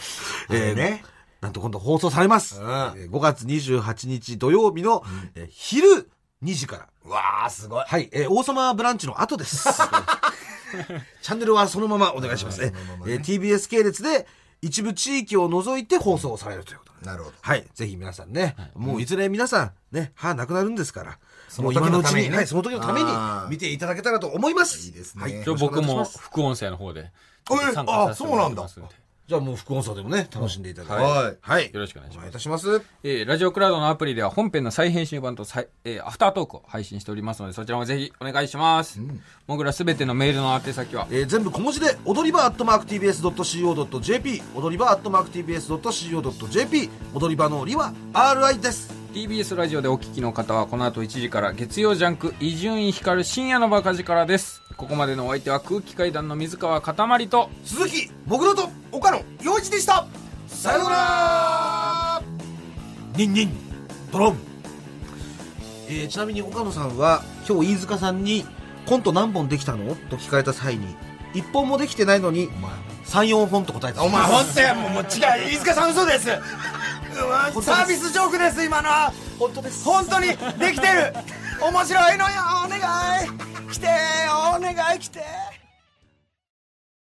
えーね。なんと今度放送されます。うん。えー5月28日土曜日の、えー昼2時から。わあすごい。はい、えー王様ブランチの後です。チャンネルはそのままお願いします。ね。えー TBS 系列で一部地域を除いて放送されるということ。で。なるほど。はい。ぜひ皆さんね、もういずれ皆さんね、歯なくなるんですから、その時のためにね。はい、その時のために見ていただけたらと思います。いいですね。はい。僕も副音声の方でえ参加させてもらいますんでじゃあもう副音声でもね、楽しんでいただいて。はいはい。よろしくお願いしますお願いいたします。えーラジオクラウドのアプリでは本編の再編集版と再、えーアフタートークを配信しておりますので、そちらもぜひお願いします。もぐらすべてのメールの宛先は、えー全部小文字で踊り場アットマーク TBS.CO.JP 踊り場アットマーク TBS.CO.JP 踊り場のりは RI です TBS ラジオでお聞きの方はこの後1時から月曜ジャンク伊集院光る深夜のバカ力です。ここまでのお相手は空気階段の水川かたまりと、鈴木もぐろと岡野陽一でした。さようなら。ニンニンドロン、えーちなみに岡野さんは今日飯塚さんに「コント何本できたの?」と聞かれた際に1本もできてないのに34本と答えた。お前本当や。もう違う。飯塚さん嘘です。サービスジョークです今のは。本当です。本当にできてる面白いのよお願い。来てお願い来て。